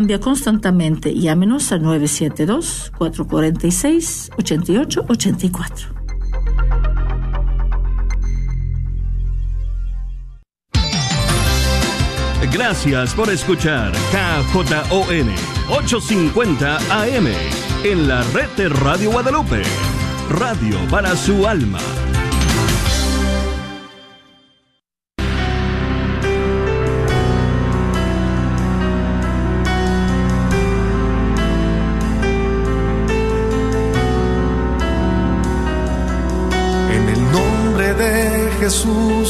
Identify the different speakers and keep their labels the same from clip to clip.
Speaker 1: Cambia constantemente. Llámenos al 972-446-8884.
Speaker 2: Gracias por escuchar KJON 850 AM en la red de Radio Guadalupe. Radio para su alma.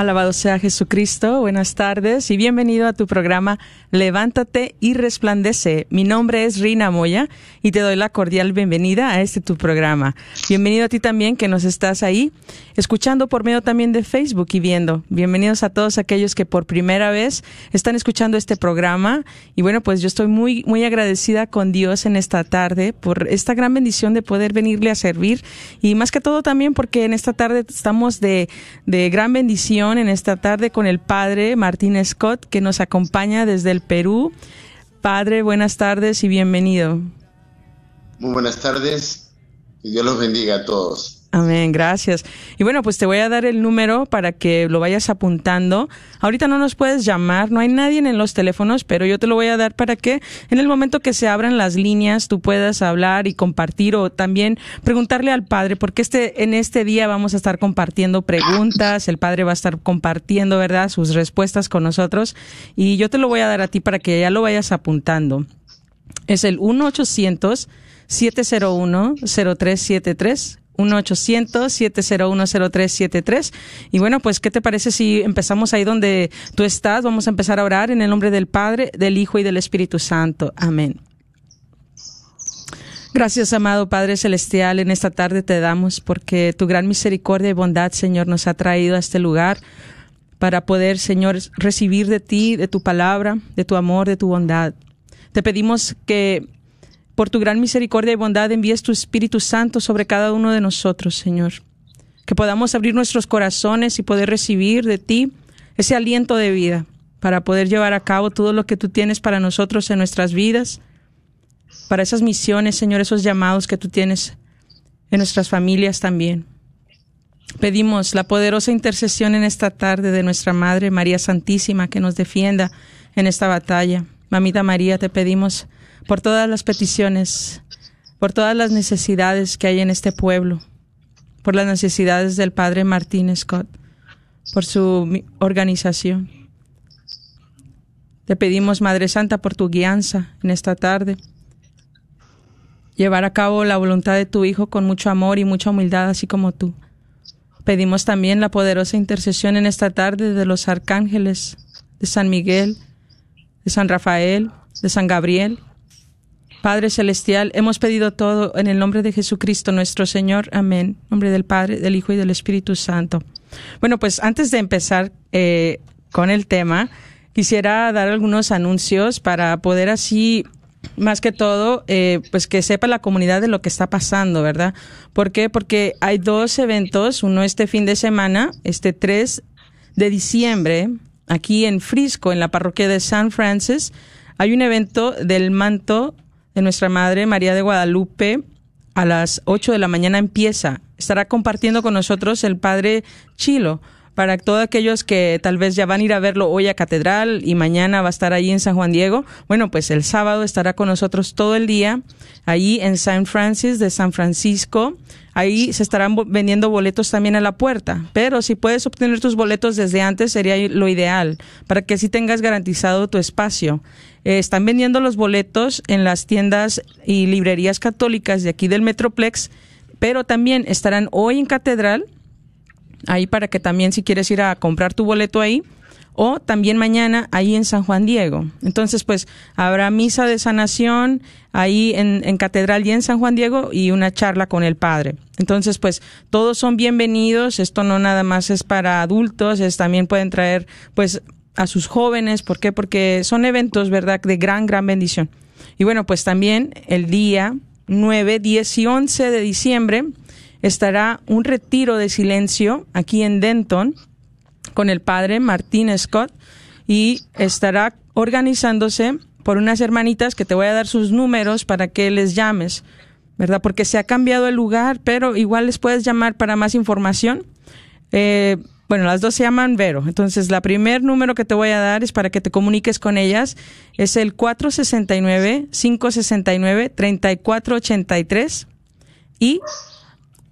Speaker 3: Alabado sea Jesucristo, buenas tardes y bienvenido a tu programa Levántate y Resplandece. Mi nombre es Rina Moya y te doy la cordial bienvenida a este tu programa. Bienvenido a ti también que nos estás ahí escuchando por medio también de Facebook y viendo. Bienvenidos a todos aquellos que por primera vez están escuchando este programa y bueno, pues yo estoy muy muy agradecida con Dios en esta tarde por esta gran bendición de poder venirle a servir y más que todo también porque en esta tarde estamos de, de gran bendición en esta tarde con el padre Martín Scott, que nos acompaña desde el Perú. Padre, buenas tardes y bienvenido.
Speaker 4: Muy buenas tardes y Dios los bendiga a todos.
Speaker 3: Amén, gracias. Y bueno, pues te voy a dar el número para que lo vayas apuntando. Ahorita no nos puedes llamar, no hay nadie en los teléfonos, pero yo te lo voy a dar para que en el momento que se abran las líneas tú puedas hablar y compartir o también preguntarle al Padre, porque este, en este día vamos a estar compartiendo preguntas, el Padre va a estar compartiendo, ¿verdad?, sus respuestas con nosotros y yo te lo voy a dar a ti para que ya lo vayas apuntando. Es el 1 800 701 0373 1-800-701-0373. Y bueno, pues, ¿qué te parece si empezamos ahí donde tú estás? Vamos a empezar a orar en el nombre del Padre, del Hijo y del Espíritu Santo. Amén. Gracias, amado Padre Celestial. En esta tarde te damos porque tu gran misericordia y bondad, Señor, nos ha traído a este lugar para poder, Señor, recibir de ti, de tu palabra, de tu amor, de tu bondad. Te pedimos que por tu gran misericordia y bondad envíes tu Espíritu Santo sobre cada uno de nosotros, Señor. Que podamos abrir nuestros corazones y poder recibir de ti ese aliento de vida para poder llevar a cabo todo lo que tú tienes para nosotros en nuestras vidas, para esas misiones, Señor, esos llamados que tú tienes en nuestras familias también. Pedimos la poderosa intercesión en esta tarde de nuestra Madre María Santísima que nos defienda en esta batalla. Mamita María, te pedimos por todas las peticiones, por todas las necesidades que hay en este pueblo, por las necesidades del Padre Martín Scott, por su organización. Te pedimos, Madre Santa, por tu guianza en esta tarde, llevar a cabo la voluntad de tu Hijo con mucho amor y mucha humildad, así como tú. Pedimos también la poderosa intercesión en esta tarde de los arcángeles, de San Miguel, de San Rafael, de San Gabriel, Padre Celestial, hemos pedido todo en el nombre de Jesucristo nuestro Señor. Amén. Nombre del Padre, del Hijo y del Espíritu Santo. Bueno, pues antes de empezar eh, con el tema, quisiera dar algunos anuncios para poder así más que todo, eh, pues que sepa la comunidad de lo que está pasando, ¿verdad? ¿Por qué? Porque hay dos eventos, uno este fin de semana, este 3 de diciembre, aquí en Frisco, en la parroquia de San Francis, hay un evento del manto de nuestra Madre María de Guadalupe a las 8 de la mañana empieza. Estará compartiendo con nosotros el Padre Chilo. Para todos aquellos que tal vez ya van a ir a verlo hoy a Catedral y mañana va a estar ahí en San Juan Diego, bueno, pues el sábado estará con nosotros todo el día ahí en San Francis de San Francisco. Ahí se estarán vendiendo boletos también a la puerta, pero si puedes obtener tus boletos desde antes sería lo ideal, para que así tengas garantizado tu espacio. Eh, están vendiendo los boletos en las tiendas y librerías católicas de aquí del Metroplex, pero también estarán hoy en Catedral, ahí para que también si quieres ir a comprar tu boleto ahí, o también mañana ahí en San Juan Diego. Entonces, pues habrá misa de sanación ahí en, Catedral y en San Juan Diego y una charla con el Padre. Entonces, pues todos son bienvenidos. Esto no nada más es para adultos, es, también pueden traer pues a sus jóvenes. ¿Por qué? Porque son eventos, ¿verdad?, de gran, gran bendición. Y bueno, pues también el día 9, 10 y 11 de diciembre estará un retiro de silencio aquí en Denton con el padre Martín Scott y estará organizándose por unas hermanitas que te voy a dar sus números para que les llames, ¿verdad? Porque se ha cambiado el lugar, pero igual les puedes llamar para más información. Eh, bueno, las dos se llaman Vero. Entonces, la primer número que te voy a dar es para que te comuniques con ellas. Es el 469-569-3483 y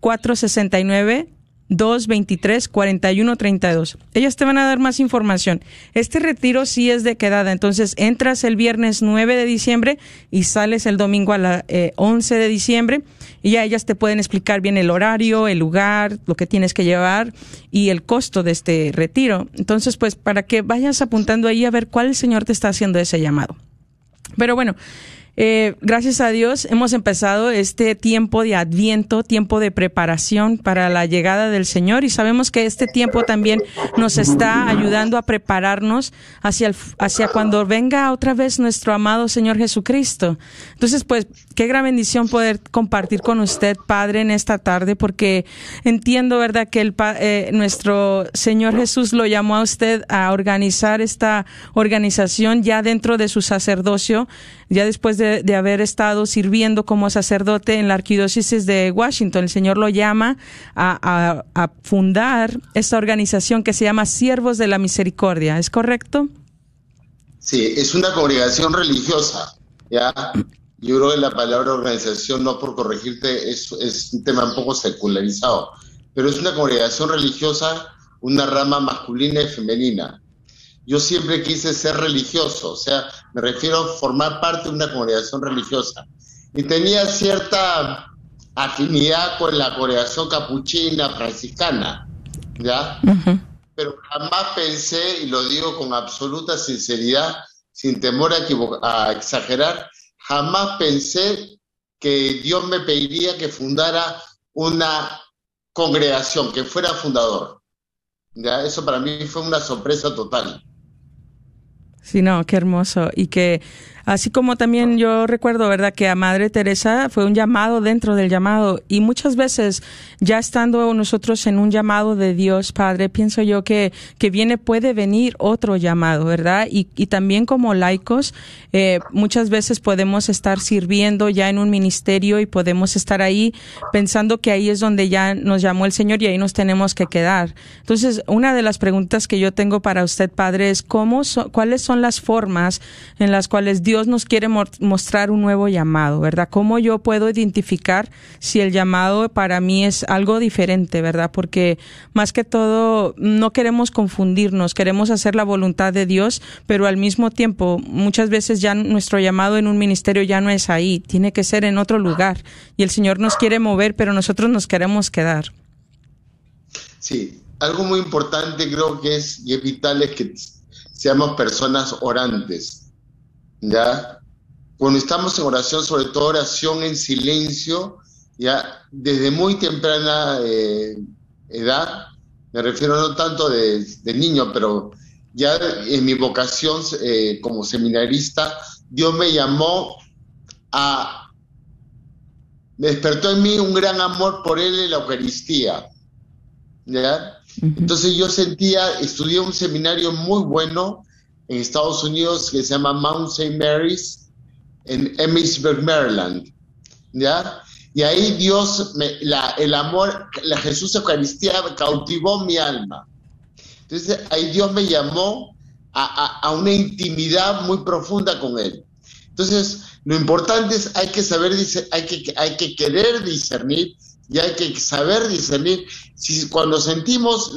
Speaker 3: 469 223 4132. Ellas te van a dar más información. Este retiro sí es de quedada, entonces entras el viernes 9 de diciembre y sales el domingo a la 11 eh, de diciembre y ya ellas te pueden explicar bien el horario, el lugar, lo que tienes que llevar y el costo de este retiro. Entonces, pues para que vayas apuntando ahí a ver cuál el Señor te está haciendo ese llamado. Pero bueno, eh, gracias a Dios hemos empezado este tiempo de adviento, tiempo de preparación para la llegada del Señor y sabemos que este tiempo también nos está ayudando a prepararnos hacia, hacia cuando venga otra vez nuestro amado Señor Jesucristo. Entonces, pues, qué gran bendición poder compartir con usted, Padre, en esta tarde, porque entiendo, ¿verdad?, que el, eh, nuestro Señor Jesús lo llamó a usted a organizar esta organización ya dentro de su sacerdocio ya después de, haber estado sirviendo como sacerdote en la arquidiócesis de Washington, el Señor lo llama a, fundar esta organización que se llama Siervos de la Misericordia. ¿Es correcto?
Speaker 4: Sí, es una congregación religiosa. Ya, yo creo que la palabra organización, no por corregirte, es, es un tema un poco secularizado, pero es una congregación religiosa, una rama masculina y femenina yo siempre quise ser religioso, o sea, me refiero a formar parte de una congregación religiosa. Y tenía cierta afinidad con la congregación capuchina franciscana, ¿ya? Pero jamás pensé, y lo digo con absoluta sinceridad, sin temor a, a exagerar, jamás pensé que Dios me pediría que fundara una congregación, que fuera fundador. ¿Ya? Eso para mí fue una sorpresa total.
Speaker 3: Sí, no, qué hermoso. Y que Así como también yo recuerdo, ¿verdad?, que a Madre Teresa fue un llamado dentro del llamado. Y muchas veces, ya estando nosotros en un llamado de Dios, Padre, pienso yo que, que viene, puede venir otro llamado, ¿verdad? Y, también como laicos, eh, muchas veces podemos estar sirviendo ya en un ministerio y podemos estar ahí pensando que ahí es donde ya nos llamó el Señor y ahí nos tenemos que quedar. Entonces, una de las preguntas que yo tengo para usted, Padre, es cómo, cuáles son las formas en las cuales Dios Dios nos quiere mostrar un nuevo llamado, ¿verdad? ¿Cómo yo puedo identificar si el llamado para mí es algo diferente, ¿verdad? Porque más que todo no queremos confundirnos, queremos hacer la voluntad de Dios, pero al mismo tiempo muchas veces ya nuestro llamado en un ministerio ya no es ahí, tiene que ser en otro lugar. Y el Señor nos quiere mover, pero nosotros nos queremos quedar.
Speaker 4: Sí, algo muy importante creo que es y es vital es que seamos personas orantes ¿ya? Cuando estamos en oración, sobre todo oración en silencio, ya desde muy temprana eh, edad, me refiero no tanto de, niño, pero ya en mi vocación eh, como seminarista, Dios me llamó a, me despertó en mí un gran amor por Él en la Eucaristía, ¿ya? Entonces yo sentía, estudié un seminario muy bueno en Estados Unidos que se llama Mount St. Mary's en Emmitsburg, Maryland. ¿Ya? Y ahí Dios, la, el amor, la Jesús Eucaristía cautivó mi alma. Entonces ahí Dios me llamó a, a, una intimidad muy profunda con Él. Entonces, lo importante es hay que saber, hay que, hay que querer discernir y hay que saber discernir si cuando sentimos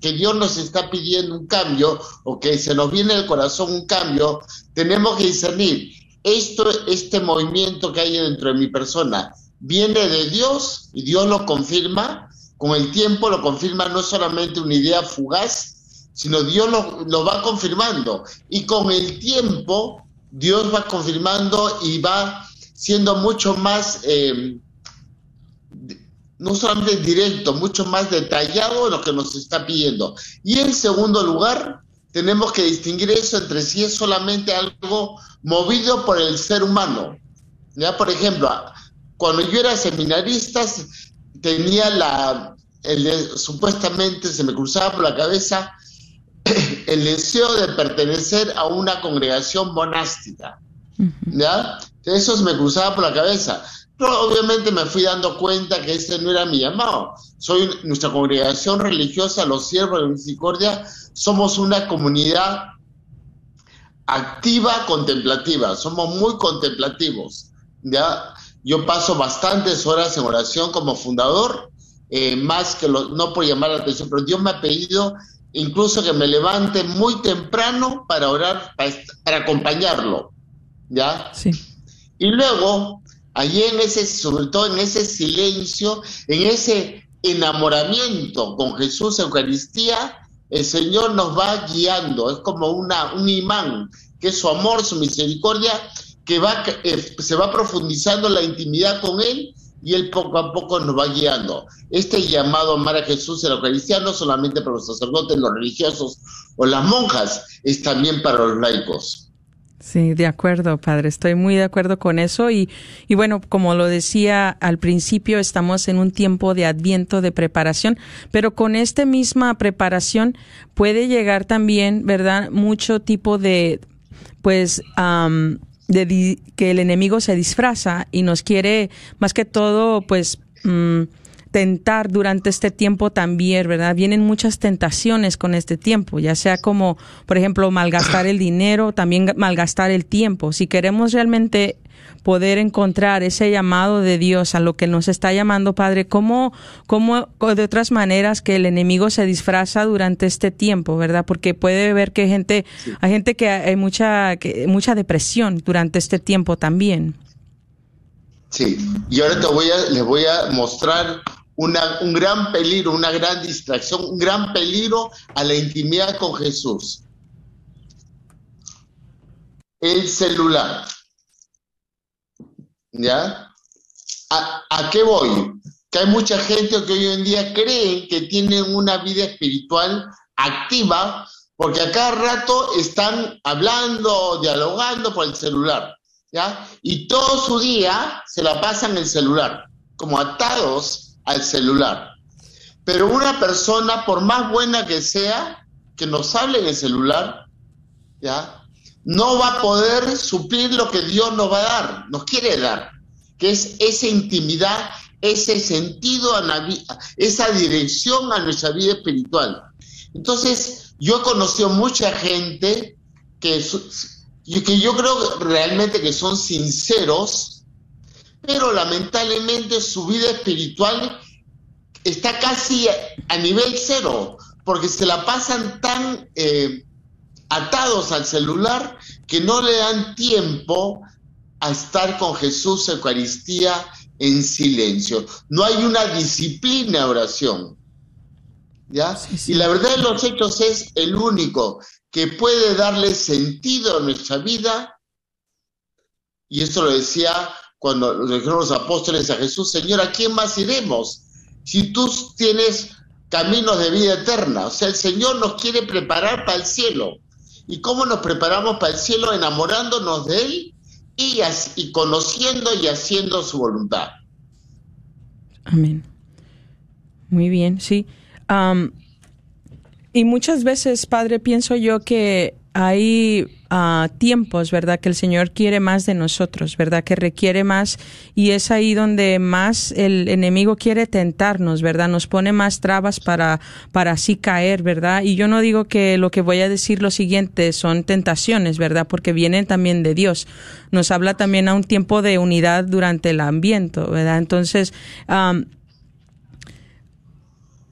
Speaker 4: que Dios nos está pidiendo un cambio o que se nos viene al corazón un cambio, tenemos que discernir esto, este movimiento que hay dentro de mi persona viene de Dios y Dios lo confirma, con el tiempo lo confirma no solamente una idea fugaz, sino Dios lo, va confirmando. Y con el tiempo Dios va confirmando y va siendo mucho más... Eh, no solamente directo, mucho más detallado en lo que nos está pidiendo. Y en segundo lugar, tenemos que distinguir eso entre si es solamente algo movido por el ser humano. Ya, por ejemplo, cuando yo era seminarista, tenía la, supuestamente se me cruzaba por la cabeza el deseo de pertenecer a una congregación monástica. ¿Ya? Eso se me cruzaba por la cabeza. Obviamente me fui dando cuenta que ese no era mi llamado. Soy nuestra congregación religiosa, los siervos de misericordia, somos una comunidad activa, contemplativa, somos muy contemplativos. ¿ya? Yo paso bastantes horas en oración como fundador, eh, más que lo, no por llamar la atención, pero Dios me ha pedido incluso que me levante muy temprano para orar, para, para acompañarlo. ¿Ya?
Speaker 3: Sí.
Speaker 4: Y luego allí en ese, sobre todo en ese silencio, en ese enamoramiento con Jesús, Eucaristía, el Señor nos va guiando, es como una, un imán, que es su amor, su misericordia, que va, eh, se va profundizando la intimidad con Él y Él poco a poco nos va guiando. Este llamado a amar a Jesús en la Eucaristía no solamente para los sacerdotes, los religiosos o las monjas, es también para los laicos.
Speaker 3: Sí, de acuerdo, padre. Estoy muy de acuerdo con eso. Y, y bueno, como lo decía al principio, estamos en un tiempo de adviento, de preparación, pero con esta misma preparación puede llegar también, ¿verdad? Mucho tipo de, pues, de que el enemigo se disfraza y nos quiere, más que todo, pues, mm, tentar durante este tiempo también, ¿verdad? Vienen muchas tentaciones con este tiempo, ya sea como, por ejemplo, malgastar el dinero, también malgastar el tiempo. Si queremos realmente poder encontrar ese llamado de Dios a lo que nos está llamando, Padre, ¿cómo, cómo de otras maneras que el enemigo se disfraza durante este tiempo, verdad? Porque puede ver que gente, hay gente que hay mucha, que, mucha depresión durante este tiempo también.
Speaker 4: Sí, y ahora te voy a, les voy a mostrar un gran peligro, una gran distracción, un gran peligro a la intimidad con Jesús. El celular. ¿Ya? ¿A, qué voy? Que hay mucha gente que hoy en día creen que tienen una vida espiritual activa porque a cada rato están hablando, dialogando por el celular, ¿ya? Y todo su día se la pasan en el celular, como atados al celular. Pero una persona, por más buena que sea, que nos hable en el celular, ¿ya? No va a poder suplir lo que Dios nos va a dar, nos quiere dar, que es esa intimidad, ese sentido, a esa dirección a nuestra vida espiritual. Entonces, yo he conocido mucha gente que, que yo creo realmente que son sinceros, pero lamentablemente su vida espiritual está casi a nivel cero, porque se la pasan tan eh, atados al celular que no le dan tiempo a estar con Jesús Eucaristía en silencio. No hay una disciplina de oración. ¿Ya? Y la verdad de los hechos es el único que puede darle sentido a nuestra vida. Y esto lo decía cuando lo dijeron los apóstoles a Jesús, Señor, ¿a quién más iremos? Si tú tienes caminos de vida eterna, o sea, el Señor nos quiere preparar para el cielo. ¿Y cómo nos preparamos para el cielo? Enamorándonos de Él y, y conociendo y haciendo su voluntad.
Speaker 3: Amén. Muy bien, sí. y muchas veces, Padre, pienso yo que hay ah, tiempos, ¿verdad? Que el Señor quiere más de nosotros, ¿verdad? Que requiere más y es ahí donde más el enemigo quiere tentarnos, ¿verdad? Nos pone más trabas para, para así caer, ¿verdad? Y yo no digo que lo que voy a decir lo siguiente son tentaciones, ¿verdad? Porque vienen también de Dios. Nos habla también a un tiempo de unidad durante el ambiente, ¿verdad? Entonces,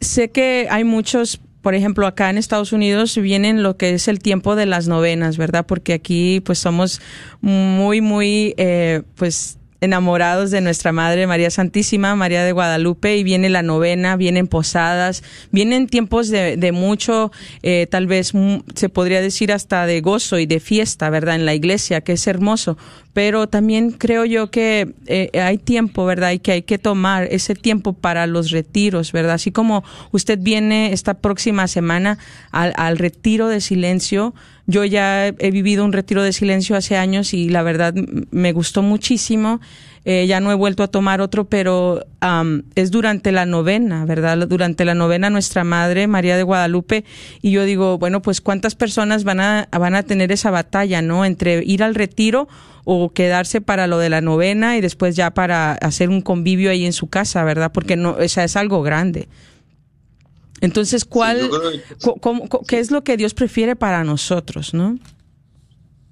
Speaker 3: sé que hay muchos por ejemplo, acá en Estados Unidos vienen lo que es el tiempo de las novenas, ¿verdad? Porque aquí pues somos muy, muy, eh, pues enamorados de nuestra Madre María Santísima, María de Guadalupe, y viene la novena, vienen posadas, vienen tiempos de, de mucho, eh, tal vez se podría decir hasta de gozo y de fiesta, ¿verdad? En la iglesia, que es hermoso. Pero también creo yo que eh, hay tiempo, ¿verdad? Y que hay que tomar ese tiempo para los retiros, ¿verdad? Así como usted viene esta próxima semana al, al retiro de silencio, yo ya he vivido un retiro de silencio hace años y la verdad me gustó muchísimo. Eh, ya no he vuelto a tomar otro, pero es durante la novena, ¿verdad? Durante la novena nuestra Madre María de Guadalupe y yo digo, bueno, pues cuántas personas van a, van a tener esa batalla, ¿no? Entre ir al retiro o quedarse para lo de la novena y después ya para hacer un convivio ahí en su casa, ¿verdad? Porque no, o sea, es algo grande. Entonces, ¿cuál, ¿qué es lo que Dios prefiere para nosotros, no?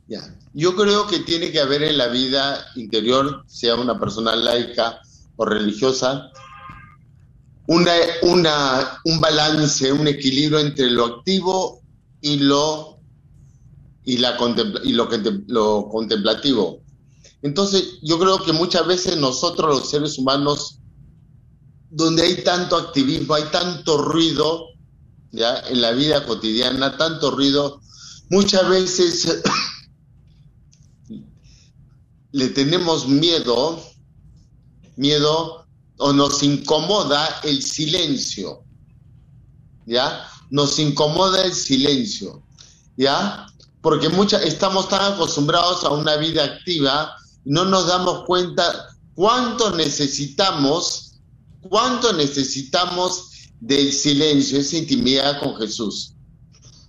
Speaker 4: Ya. Yo creo que tiene que haber en la vida interior, sea una persona laica o religiosa, una, una, un balance, un equilibrio entre lo activo y lo, y la y lo, lo contemplativo. Entonces, yo creo que muchas veces nosotros los seres humanos donde hay tanto activismo, hay tanto ruido, ya en la vida cotidiana, tanto ruido, muchas veces le tenemos miedo, miedo o nos incomoda el silencio, ¿ya? Nos incomoda el silencio, ¿ya? Porque estamos tan acostumbrados a una vida activa, no nos damos cuenta cuánto necesitamos ¿Cuánto necesitamos del silencio, esa intimidad con Jesús?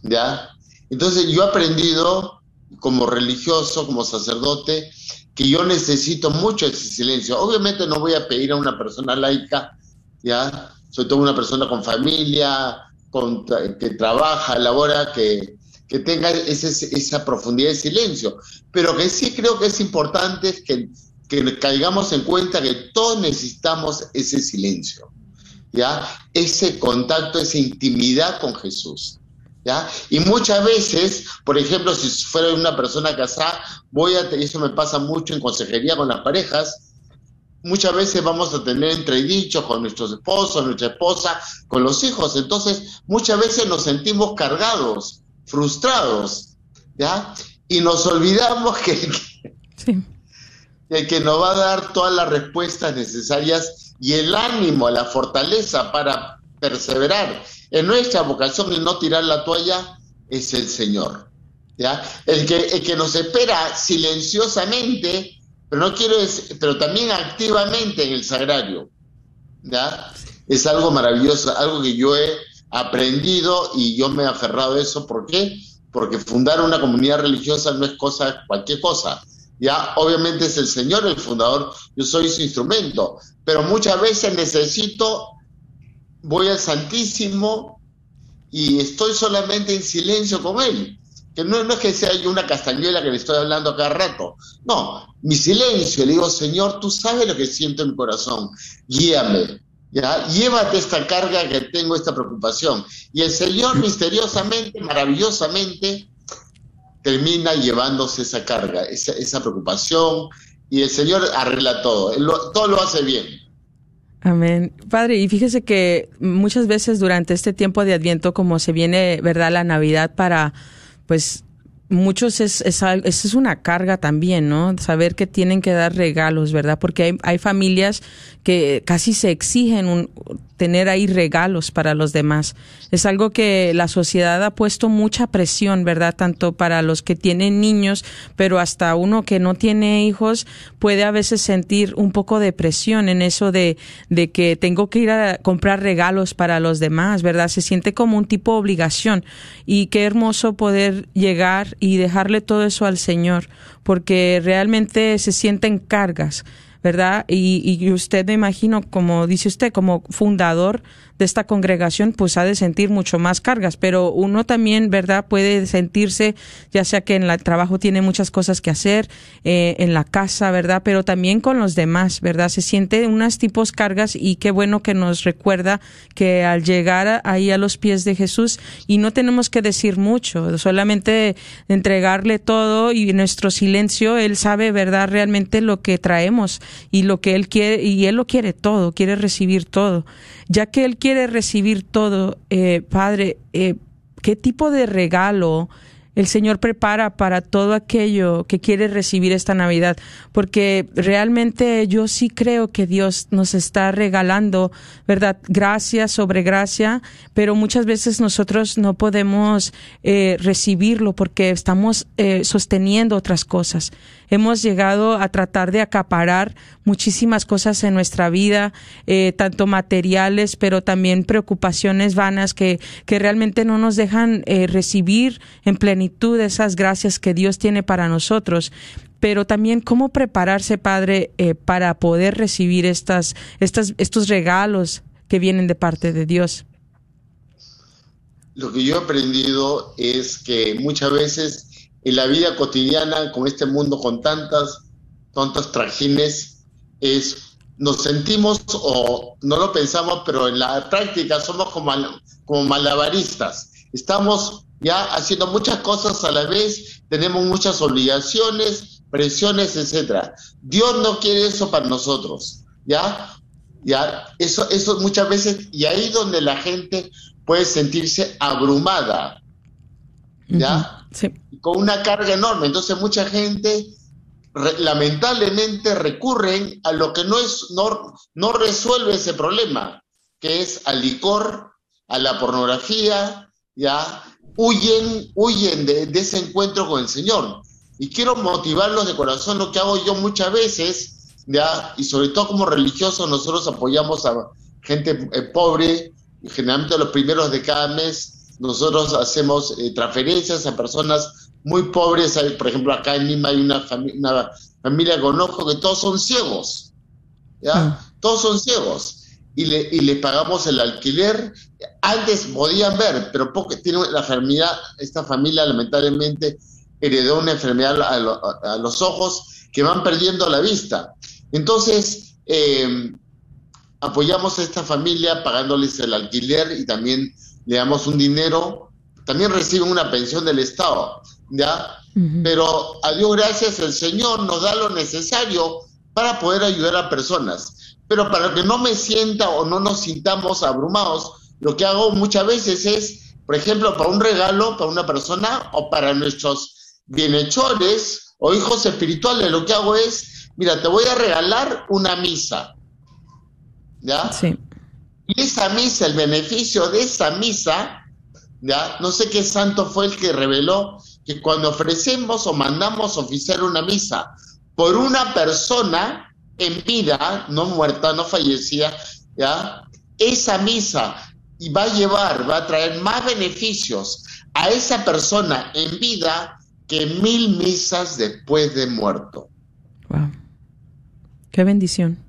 Speaker 4: ¿Ya? Entonces yo he aprendido como religioso, como sacerdote, que yo necesito mucho ese silencio. Obviamente no voy a pedir a una persona laica, ¿ya? Soy todo una persona con familia, con, que trabaja, labora, que, que tenga esa profundidad de silencio. Pero que sí creo que es importante que que caigamos en cuenta que todos necesitamos ese silencio, ¿ya? Ese contacto, esa intimidad con Jesús, ¿ya? Y muchas veces, por ejemplo, si fuera una persona casada, voy a, eso me pasa mucho en consejería con las parejas, muchas veces vamos a tener entredichos con nuestros esposos, nuestra esposa, con los hijos, entonces muchas veces nos sentimos cargados, frustrados, ¿ya? Y nos olvidamos que... Sí el que nos va a dar todas las respuestas necesarias y el ánimo, la fortaleza para perseverar en nuestra vocación y no tirar la toalla es el Señor. ¿ya? El, que, el que nos espera silenciosamente, pero, no quiero pero también activamente en el sagrario. ¿ya? Es algo maravilloso, algo que yo he aprendido y yo me he aferrado a eso. ¿Por qué? Porque fundar una comunidad religiosa no es cosa, cualquier cosa ya, obviamente es el Señor el fundador, yo soy su instrumento, pero muchas veces necesito, voy al Santísimo y estoy solamente en silencio con Él. Que no, es que sea yo una castañuela que le estoy hablando cada rato. No, mi silencio, le digo, Señor, tú sabes lo que siento en mi corazón, guíame, ¿ya? Llévate esta carga que tengo, esta preocupación. Y el Señor misteriosamente, maravillosamente, termina llevándose esa carga, esa, preocupación, y el Señor arregla todo, todo lo hace bien.
Speaker 3: Amén. Padre, y fíjese que muchas veces durante este tiempo de Adviento, como se viene, ¿verdad?, la Navidad para, pues, muchos es, es, es, una carga también, ¿no? Saber que tienen que dar regalos, ¿verdad? Porque hay, hay familias que casi se exigen un, tener ahí regalos para los demás. Es algo que la sociedad ha puesto mucha presión, ¿verdad? Tanto para los que tienen niños, pero hasta uno que no tiene hijos puede a veces sentir un poco de presión en eso de, de que tengo que ir a comprar regalos para los demás, ¿verdad? Se siente como un tipo de obligación y qué hermoso poder llegar y dejarle todo eso al Señor, porque realmente se sienten cargas ¿verdad? Y, y usted me imagino, como dice usted, como fundador esta congregación, pues ha de sentir mucho más cargas, pero uno también, ¿verdad? Puede sentirse, ya sea que en el trabajo tiene muchas cosas que hacer, eh, en la casa, ¿verdad? Pero también con los demás, ¿verdad? Se siente unas tipos cargas y qué bueno que nos recuerda que al llegar ahí a los pies de Jesús y no tenemos que decir mucho, solamente entregarle todo y nuestro silencio, Él sabe, ¿verdad? Realmente lo que traemos y lo que Él quiere, y Él lo quiere todo, quiere recibir todo ya que Él quiere recibir todo, eh, Padre, eh, ¿qué tipo de regalo el Señor prepara para todo aquello que quiere recibir esta Navidad, porque realmente yo sí creo que Dios nos está regalando, ¿verdad? Gracia sobre gracia, pero muchas veces nosotros no podemos eh, recibirlo porque estamos eh, sosteniendo otras cosas. Hemos llegado a tratar de acaparar muchísimas cosas en nuestra vida, eh, tanto materiales, pero también preocupaciones vanas que, que realmente no nos dejan recibir en plenitud de esas gracias que Dios tiene para nosotros, pero también cómo prepararse, Padre, eh, para poder recibir estas, estas, estos regalos que vienen de parte de Dios.
Speaker 4: Lo que yo he aprendido es que muchas veces en la vida cotidiana, con este mundo con tantas, tantas trajines, es nos sentimos o no lo pensamos, pero en la práctica somos como, como malabaristas. Estamos ya haciendo muchas cosas a la vez, tenemos muchas obligaciones, presiones, etcétera. Dios no quiere eso para nosotros, ¿ya? Ya, eso, eso muchas veces, y ahí donde la gente puede sentirse abrumada, ¿ya?
Speaker 3: Sí.
Speaker 4: Con una carga enorme. Entonces mucha gente lamentablemente recurren a lo que no es, no, no resuelve ese problema, que es al licor, a la pornografía, ya, huyen, huyen de, ese encuentro con el Señor. Y quiero motivarlos de corazón, lo que hago yo muchas veces, ¿ya? y sobre todo como religiosos, nosotros apoyamos a gente eh, pobre, generalmente los primeros de cada mes nosotros hacemos eh, transferencias a personas muy pobres, por ejemplo acá en Lima hay una, una familia con ojo que todos son ciegos, ¿ya? Ah. Todos son ciegos y le, y le pagamos el alquiler. Antes podían ver, pero porque tiene la enfermedad, esta familia lamentablemente heredó una enfermedad a, los ojos que van perdiendo la vista. Entonces, eh, apoyamos a esta familia pagándoles el alquiler y también le damos un dinero. También reciben una pensión del Estado, ¿ya? Pero a Dios gracias, el Señor nos da lo necesario para poder ayudar a personas. Pero para que no me sienta o no nos sintamos abrumados, lo que hago muchas veces es, por ejemplo, para un regalo, para una persona o para nuestros bienhechores o hijos espirituales, lo que hago es, mira, te voy a regalar una misa. ¿Ya?
Speaker 3: Sí.
Speaker 4: Y esa misa, el beneficio de esa misa, ¿ya? No sé qué santo fue el que reveló que cuando ofrecemos o mandamos oficiar una misa por una persona, en vida, no muerta, no fallecida, ¿ya? Esa misa y va a llevar, va a traer más beneficios a esa persona en vida que mil misas después de muerto.
Speaker 3: Wow. Qué bendición.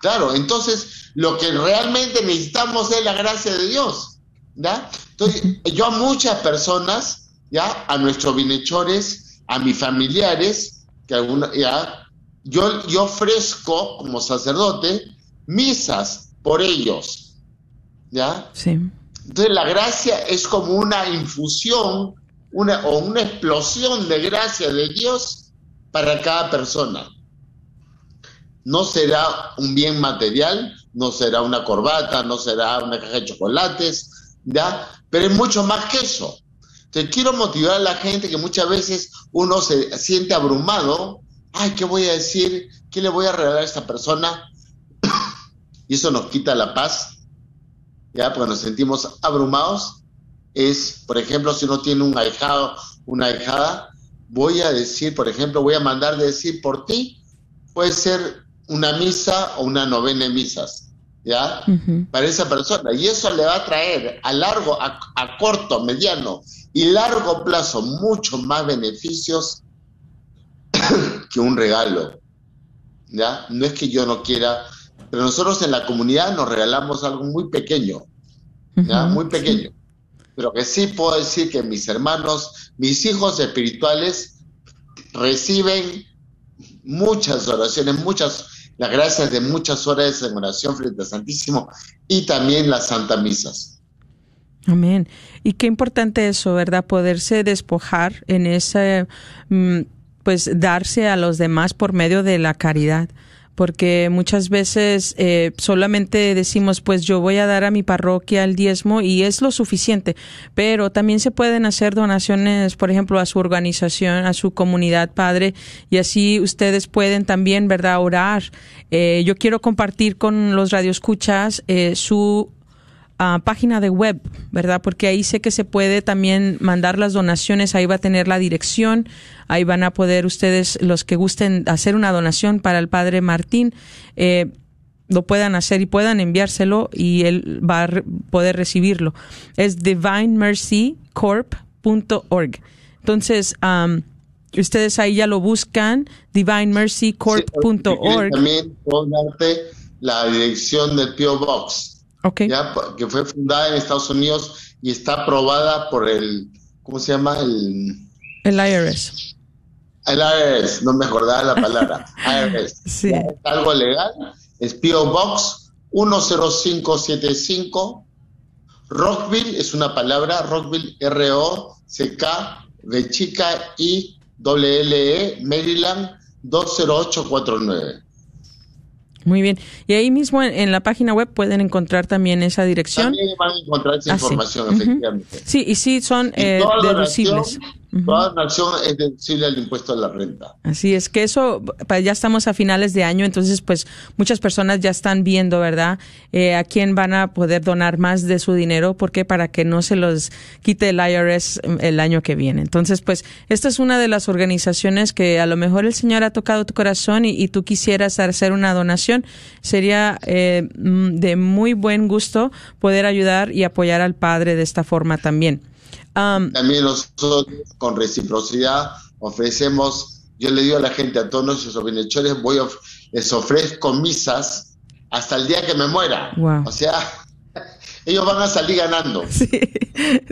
Speaker 4: Claro, entonces lo que realmente necesitamos es la gracia de Dios. ¿ya? Entonces, yo a muchas personas, ya, a nuestros bienhechores, a mis familiares, que alguna, ya, yo, yo ofrezco como sacerdote misas por ellos. ¿Ya?
Speaker 3: Sí.
Speaker 4: Entonces la gracia es como una infusión una, o una explosión de gracia de Dios para cada persona. No será un bien material, no será una corbata, no será una caja de chocolates, ¿ya? Pero es mucho más que eso. Entonces quiero motivar a la gente que muchas veces uno se siente abrumado ay, ¿qué voy a decir? ¿Qué le voy a regalar a esta persona? y eso nos quita la paz, ya, porque nos sentimos abrumados, es, por ejemplo, si uno tiene un ahijado, una ahijada, voy a decir, por ejemplo, voy a mandar decir por ti, puede ser una misa o una novena de misas, ¿ya? Para esa persona. Y eso le va a traer a largo, a, a corto, mediano y largo plazo mucho más beneficios que un regalo, ¿ya? No es que yo no quiera, pero nosotros en la comunidad nos regalamos algo muy pequeño, ¿ya? Muy pequeño. Pero que sí puedo decir que mis hermanos, mis hijos espirituales reciben muchas oraciones, muchas, las gracias de muchas horas de oración frente al Santísimo y también las Santas Misas.
Speaker 3: Amén. Y qué importante eso, ¿verdad? Poderse despojar en ese, mm, pues darse a los demás por medio de la caridad porque muchas veces eh, solamente decimos, pues yo voy a dar a mi parroquia el diezmo y es lo suficiente, pero también se pueden hacer donaciones, por ejemplo, a su organización, a su comunidad padre, y así ustedes pueden también, ¿verdad?, orar. Eh, yo quiero compartir con los radioescuchas eh, su página de web, ¿verdad? Porque ahí sé que se puede también mandar las donaciones, ahí va a tener la dirección, ahí van a poder ustedes, los que gusten hacer una donación para el Padre Martín, eh, lo puedan hacer y puedan enviárselo y él va a poder recibirlo. Es divinemercycorp.org. Entonces, ustedes ahí ya lo buscan, divinemercycorp.org.
Speaker 4: también puedo darte la dirección del P.O. Box ya, que fue fundada en Estados Unidos y está aprobada por el, ¿cómo se llama? El,
Speaker 3: el IRS.
Speaker 4: El IRS, no me acordaba la palabra. IRS.
Speaker 3: Sí.
Speaker 4: Es algo legal. Es P.O. Box 10575. Rockville es una palabra, Rockville R-O-C-K, de chica I W L E, Maryland 20849.
Speaker 3: Muy bien. Y ahí mismo en, la página web pueden encontrar también esa dirección.
Speaker 4: También van a encontrar esa ah, información, efectivamente.
Speaker 3: Sí, y sí son eh, deducibles.
Speaker 4: Toda nación es deducible al impuesto de la renta.
Speaker 3: Así es que eso, ya estamos a finales de año, entonces pues muchas personas ya están viendo, ¿verdad? Eh, a quién van a poder donar más de su dinero, porque para que no se los quite el IRS mm, el año que viene. Entonces pues esta es una de las organizaciones que a lo mejor el Señor ha tocado tu corazón y, tú quisieras hacer una donación. Sería eh, mm, de muy buen gusto poder ayudar y apoyar al Padre de esta forma también.
Speaker 4: También nosotros con reciprocidad ofrecemos, yo le digo a la gente, a todos nuestros bienhechores, voy les ofrezco misas hasta el día que me muera. O sea, ellos van a salir ganando.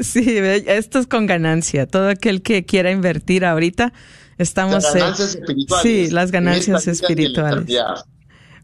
Speaker 3: Sí, esto es con ganancia. Todo aquel que quiera invertir ahorita, estamos...
Speaker 4: Las ganancias espirituales.
Speaker 3: Sí, las ganancias espirituales.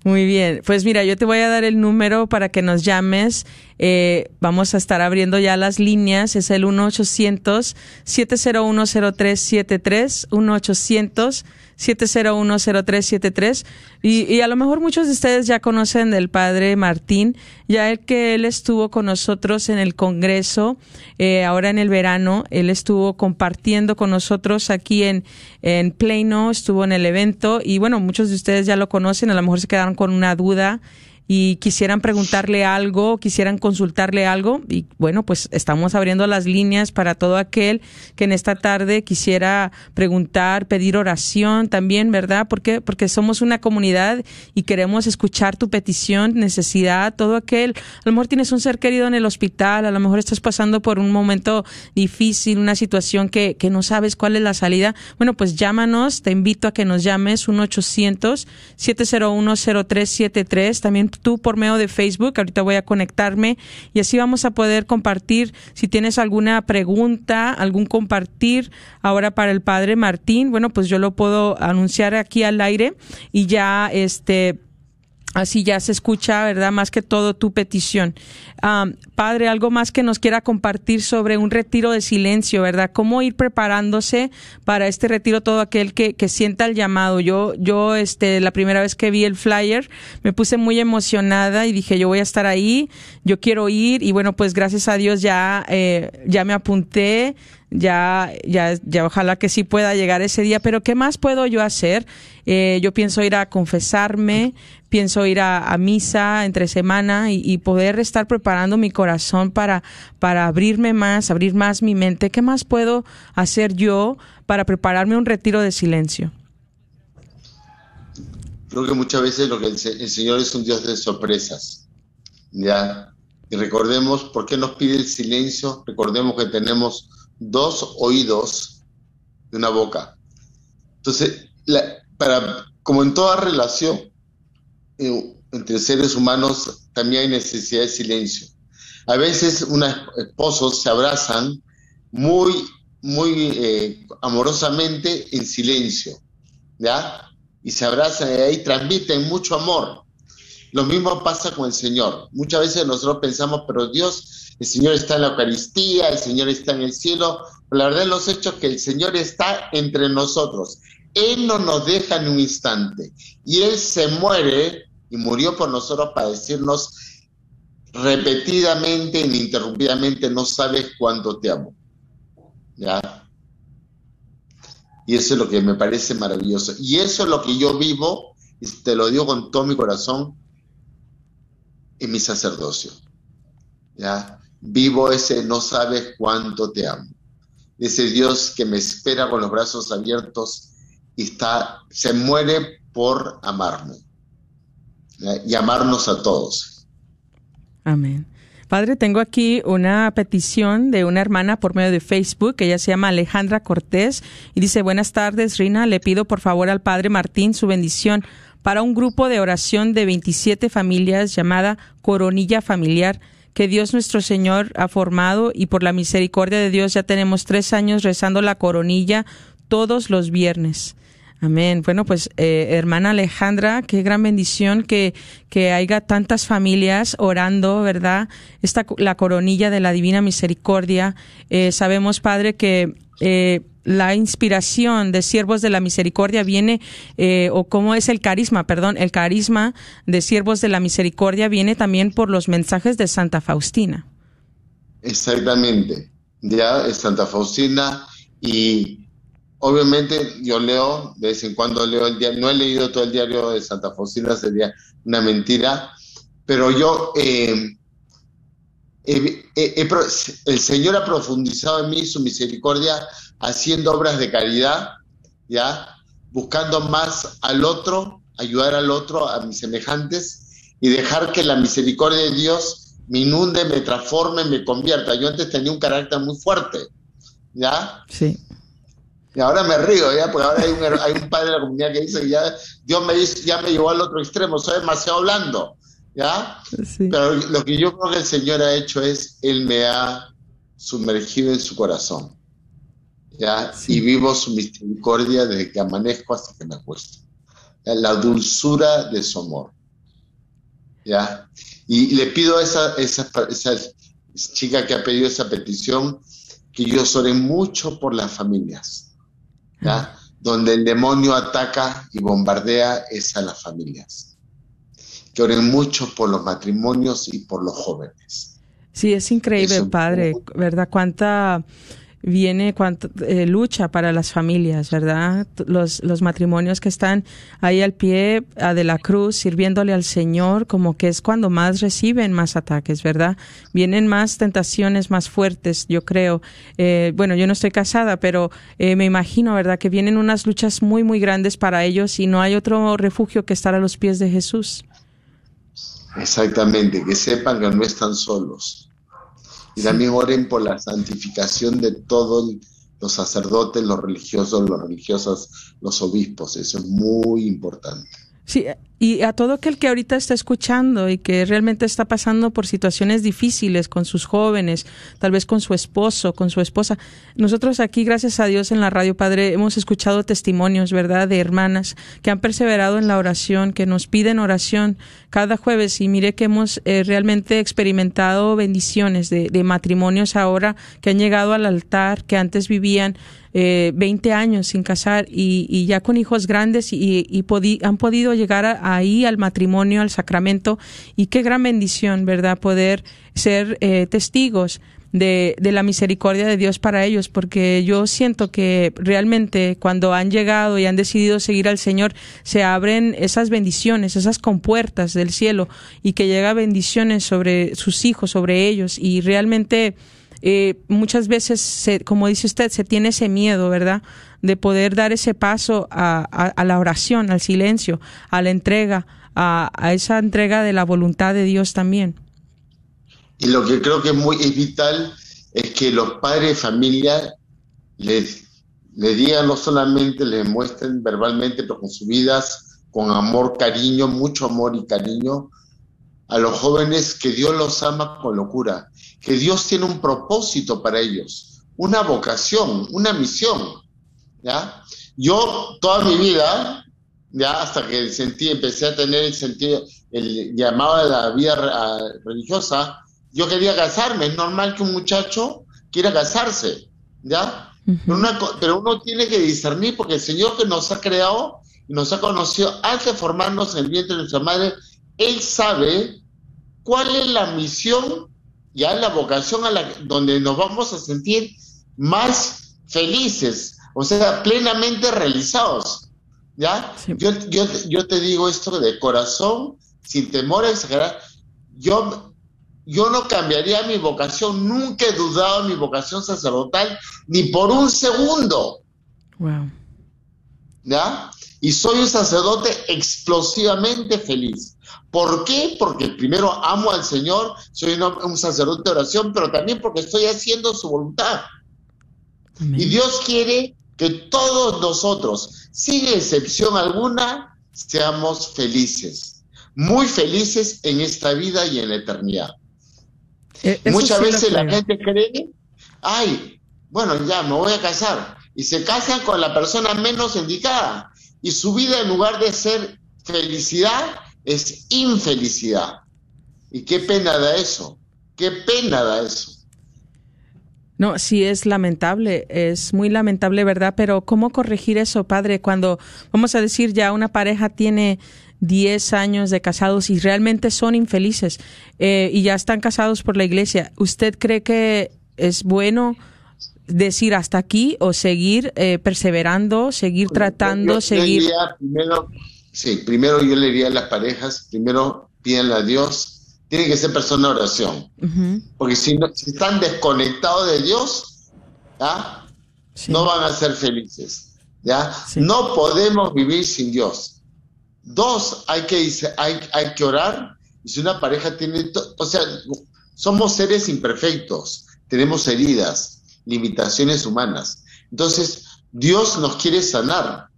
Speaker 3: Muy bien, pues mira, yo te voy a dar el número para que nos llames. Eh, vamos a estar abriendo ya las líneas. Es el 1-800-701-0373, 1-800. 7010373 y, y a lo mejor muchos de ustedes ya conocen del padre Martín, ya el que él estuvo con nosotros en el Congreso, eh, ahora en el verano, él estuvo compartiendo con nosotros aquí en, en Plano, estuvo en el evento y bueno, muchos de ustedes ya lo conocen, a lo mejor se quedaron con una duda y quisieran preguntarle algo, quisieran consultarle algo, y bueno, pues estamos abriendo las líneas para todo aquel que en esta tarde quisiera preguntar, pedir oración también, ¿verdad? ¿Por qué? Porque somos una comunidad y queremos escuchar tu petición, necesidad, todo aquel. A lo mejor tienes un ser querido en el hospital, a lo mejor estás pasando por un momento difícil, una situación que, que no sabes cuál es la salida. Bueno, pues llámanos, te invito a que nos llames 1-800-701-0373. También tú por medio de Facebook. Ahorita voy a conectarme y así vamos a poder compartir. Si tienes alguna pregunta, algún compartir ahora para el padre Martín, bueno, pues yo lo puedo anunciar aquí al aire y ya este Así ya se escucha, ¿verdad? Más que todo tu petición. padre, algo más que nos quiera compartir sobre un retiro de silencio, ¿verdad? ¿Cómo ir preparándose para este retiro todo aquel que, que sienta el llamado? Yo, yo, este, la primera vez que vi el flyer, me puse muy emocionada y dije, yo voy a estar ahí, yo quiero ir y bueno, pues gracias a Dios ya, eh, ya me apunté ya, ya, ya ojalá que sí pueda llegar ese día, pero ¿qué más puedo yo hacer? Eh, yo pienso ir a confesarme, pienso ir a, misa entre semana y, poder estar preparando mi corazón para, para abrirme más, abrir más mi mente. ¿Qué más puedo hacer yo para prepararme un retiro de silencio?
Speaker 4: Creo que muchas veces lo que el, Señor es un Dios de sorpresas. ¿ya? Y recordemos por qué nos pide el silencio. Recordemos que tenemos dos oídos de una boca. Entonces, para, como en toda relación eh, entre seres humanos, también hay necesidad de silencio. A veces unos esposos se abrazan muy, muy eh, amorosamente en silencio, ¿ya? y se abrazan y ahí transmiten mucho amor. Lo mismo pasa con el Señor. Muchas veces nosotros pensamos, pero Dios, el Señor está en la Eucaristía, el Señor está en el cielo. Pero la verdad los hechos es que el Señor está entre nosotros. Él no nos deja ni un instante. Y Él se muere y murió por nosotros para decirnos repetidamente, ininterrumpidamente, no sabes cuánto te amo. ¿Ya? Y eso es lo que me parece maravilloso. Y eso es lo que yo vivo, y te lo digo con todo mi corazón, mi sacerdocio. ¿Ya? Vivo ese no sabes cuánto te amo. Ese Dios que me espera con los brazos abiertos y está, se muere por amarme. Y amarnos a todos.
Speaker 3: Amén. Padre, tengo aquí una petición de una hermana por medio de Facebook, ella se llama Alejandra Cortés y dice, buenas tardes, Rina, le pido por favor al Padre Martín su bendición para un grupo de oración de 27 familias llamada Coronilla Familiar que Dios nuestro Señor ha formado y por la misericordia de Dios ya tenemos tres años rezando la coronilla todos los viernes. Amén. Bueno, pues eh, hermana Alejandra, qué gran bendición que, que haya tantas familias orando, ¿verdad? Esta, la coronilla de la Divina Misericordia. Eh, sabemos, Padre, que eh, la inspiración de siervos de la misericordia viene, o cómo es el carisma, perdón, el carisma de siervos de la misericordia viene también por los mensajes de Santa Faustina.
Speaker 4: Exactamente. Ya es Santa Faustina y Obviamente yo leo, de vez en cuando leo el diario, no he leído todo el diario de Santa Faustina, sería una mentira, pero yo, eh, el Señor ha profundizado en mí su misericordia haciendo obras de caridad, ¿ya? Buscando más al otro, ayudar al otro, a mis semejantes, y dejar que la misericordia de Dios me inunde, me transforme, me convierta. Yo antes tenía un carácter muy fuerte, ¿ya?
Speaker 3: Sí.
Speaker 4: Y ahora me río, ¿ya? Porque ahora hay un, hay un padre de la comunidad que dice ya Dios me, ya me llevó al otro extremo, soy demasiado blando, ¿ya? Pero lo que yo creo que el Señor ha hecho es, Él me ha sumergido en su corazón, ¿ya? Y vivo su misericordia desde que amanezco hasta que me acuesto. La dulzura de su amor, ¿ya? Y le pido a esa, esa, esa chica que ha pedido esa petición que yo ore mucho por las familias donde el demonio ataca y bombardea es a las familias. Que oren mucho por los matrimonios y por los jóvenes.
Speaker 3: Sí, es increíble, padre, ¿verdad? Cuánta viene cuanto, eh, lucha para las familias, ¿verdad? Los, los matrimonios que están ahí al pie de la cruz sirviéndole al Señor, como que es cuando más reciben más ataques, ¿verdad? Vienen más tentaciones más fuertes, yo creo. Eh, bueno, yo no estoy casada, pero eh, me imagino, ¿verdad? Que vienen unas luchas muy, muy grandes para ellos y no hay otro refugio que estar a los pies de Jesús.
Speaker 4: Exactamente, que sepan que no están solos y también oren por la santificación de todos los sacerdotes, los religiosos, los religiosas, los obispos. Eso es muy importante.
Speaker 3: Sí, y a todo aquel que ahorita está escuchando y que realmente está pasando por situaciones difíciles con sus jóvenes, tal vez con su esposo, con su esposa. Nosotros aquí, gracias a Dios, en la Radio Padre, hemos escuchado testimonios, ¿verdad?, de hermanas que han perseverado en la oración, que nos piden oración cada jueves. Y mire que hemos eh, realmente experimentado bendiciones de, de matrimonios ahora que han llegado al altar, que antes vivían eh, 20 años sin casar y, ya con hijos grandes y, han podido llegar ahí al matrimonio, al sacramento y qué gran bendición, ¿verdad? Poder ser eh, testigos de, de, la misericordia de Dios para ellos, porque yo siento que realmente cuando han llegado y han decidido seguir al Señor, se abren esas bendiciones, esas compuertas del cielo y que llega bendiciones sobre sus hijos, sobre ellos y realmente eh, muchas veces, se, como dice usted, se tiene ese miedo, ¿verdad? De poder dar ese paso a, a, la oración, al silencio, a la entrega, a, esa entrega de la voluntad de Dios también.
Speaker 4: Y lo que creo que es muy es vital es que los padres de familia les, les digan, no solamente les muestren verbalmente, pero con sus vidas, con amor, cariño, mucho amor y cariño, a los jóvenes que Dios los ama con locura, que Dios tiene un propósito para ellos, una vocación, una misión. ¿ya? Yo toda mi vida, ya hasta que sentí, empecé a tener el sentido, el llamado de la vida religiosa, yo quería casarme. Es normal que un muchacho quiera casarse, ¿ya? pero, pero uno tiene que discernir porque el Señor que nos ha creado y nos ha conocido antes de formarnos en el vientre de nuestra madre, él sabe cuál es la misión, ya la vocación a la donde nos vamos a sentir más felices, o sea, plenamente realizados. ¿Ya? Yo, yo, yo te digo esto de corazón, sin temor a exagerar. Yo, yo no cambiaría mi vocación, nunca he dudado de mi vocación sacerdotal, ni por un segundo.
Speaker 3: Wow.
Speaker 4: ¿Ya? Y soy un sacerdote explosivamente feliz. ¿Por qué? Porque primero amo al Señor, soy un, sacerdote de oración, pero también porque estoy haciendo su voluntad. Y Dios quiere que todos nosotros, sin excepción alguna, seamos felices, muy felices en esta vida y en la eternidad. Eh, Muchas veces la gente cree, ay, bueno, ya me voy a casar, y se casan con la persona menos indicada, y su vida en lugar de ser felicidad, es infelicidad. Y qué pena da eso, qué pena da eso.
Speaker 3: No, sí es lamentable, es muy lamentable, ¿verdad? Pero ¿cómo corregir eso, padre? Cuando, vamos a decir, ya una pareja tiene 10 años de casados y realmente son infelices eh, y ya están casados por la iglesia, ¿usted cree que es bueno decir hasta aquí o seguir eh, perseverando, seguir tratando, seguir...
Speaker 4: Sí, primero yo le diría a las parejas, primero pídanle a Dios, tiene que ser persona de oración, porque si, no, si están desconectados de Dios, ¿ya? no van a ser felices. ¿ya? No podemos vivir sin Dios. Dos, hay que, hay, hay que orar, y si una pareja tiene, o sea, somos seres imperfectos, tenemos heridas, limitaciones humanas. Entonces, Dios nos quiere sanar.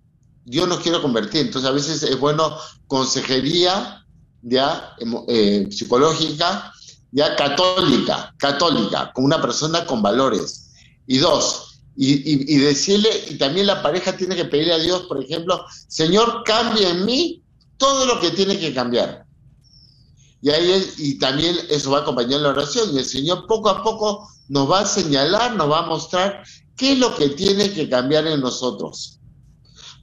Speaker 4: Dios nos quiere convertir. Entonces a veces es bueno consejería ya eh, psicológica, ya católica, católica, con una persona con valores. Y dos, y, decirle, y también la pareja tiene que pedirle a Dios, por ejemplo, Señor, cambia en mí todo lo que tiene que cambiar. Y ahí y también eso va a acompañar la oración. Y el Señor poco a poco nos va a señalar, nos va a mostrar qué es lo que tiene que cambiar en nosotros.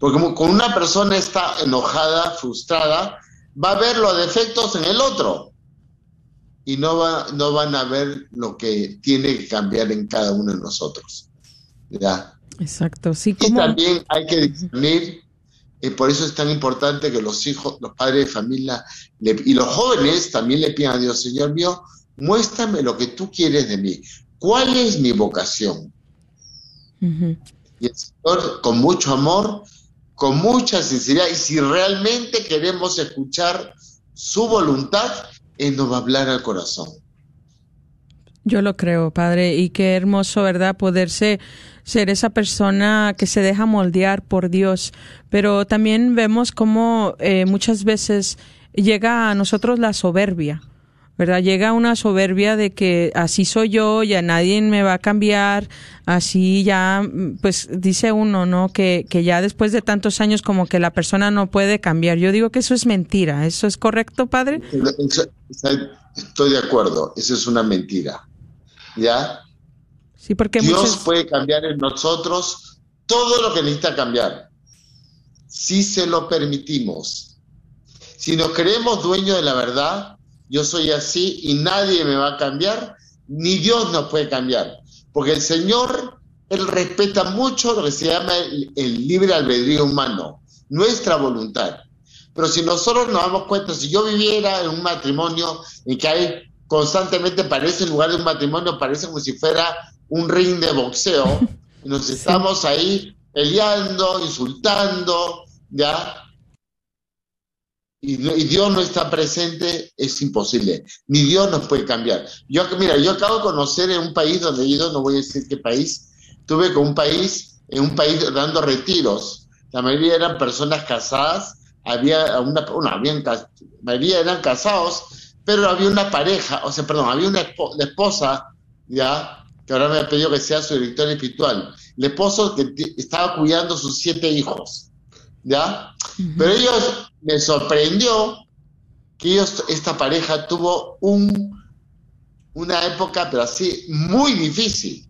Speaker 4: Porque como, con una persona está enojada, frustrada, va a ver los defectos en el otro y no, va, no van a ver lo que tiene que cambiar en cada uno de nosotros. ¿ya?
Speaker 3: Exacto, sí.
Speaker 4: Y también hay que discernir, y por eso es tan importante que los hijos, los padres de familia y los jóvenes también le pidan a Dios, Señor mío, muéstrame lo que tú quieres de mí. ¿Cuál es mi vocación? Y el Señor, con mucho amor, con mucha sinceridad y si realmente queremos escuchar su voluntad, Él nos va a hablar al corazón.
Speaker 3: Yo lo creo, Padre, y qué hermoso, ¿verdad? Poderse ser esa persona que se deja moldear por Dios. Pero también vemos cómo eh, muchas veces llega a nosotros la soberbia ¿verdad? Llega una soberbia de que así soy yo, ya nadie me va a cambiar, así ya, pues dice uno, ¿no? Que, que ya después de tantos años como que la persona no puede cambiar. Yo digo que eso es mentira, ¿eso es correcto, padre?
Speaker 4: Estoy de acuerdo, eso es una mentira, ¿ya?
Speaker 3: Sí, porque
Speaker 4: Dios puede cambiar en nosotros todo lo que necesita cambiar, si se lo permitimos. Si nos creemos dueños de la verdad, yo soy así y nadie me va a cambiar, ni Dios nos puede cambiar, porque el Señor, Él respeta mucho lo que se llama el, el libre albedrío humano, nuestra voluntad. Pero si nosotros nos damos cuenta, si yo viviera en un matrimonio en que hay constantemente, parece en lugar de un matrimonio, parece como si fuera un ring de boxeo, y nos estamos ahí peleando, insultando, ¿ya? Y, y Dios no está presente, es imposible. Ni Dios nos puede cambiar. Yo, mira, yo acabo de conocer en un país donde he ido, no voy a decir qué país, tuve con un país, en un país dando retiros. La mayoría eran personas casadas, había una, bueno, habían, la mayoría eran casados, pero había una pareja, o sea, perdón, había una espo- la esposa, ya, que ahora me ha pedido que sea su director espiritual. El esposo que estaba cuidando sus siete hijos, ¿ya? Pero ellos, me sorprendió que ellos, esta pareja tuvo un, una época, pero así, muy difícil,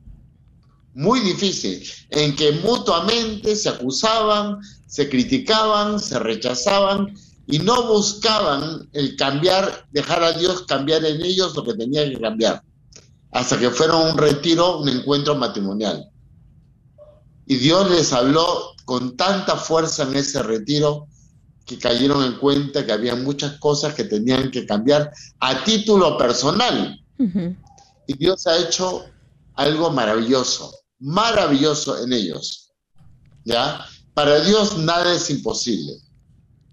Speaker 4: muy difícil, en que mutuamente se acusaban, se criticaban, se rechazaban y no buscaban el cambiar, dejar a Dios cambiar en ellos lo que tenía que cambiar, hasta que fueron un retiro, un encuentro matrimonial. Y Dios les habló con tanta fuerza en ese retiro que cayeron en cuenta que había muchas cosas que tenían que cambiar a título personal. Y Dios ha hecho algo maravilloso, maravilloso en ellos. ¿Ya? Para Dios nada es imposible,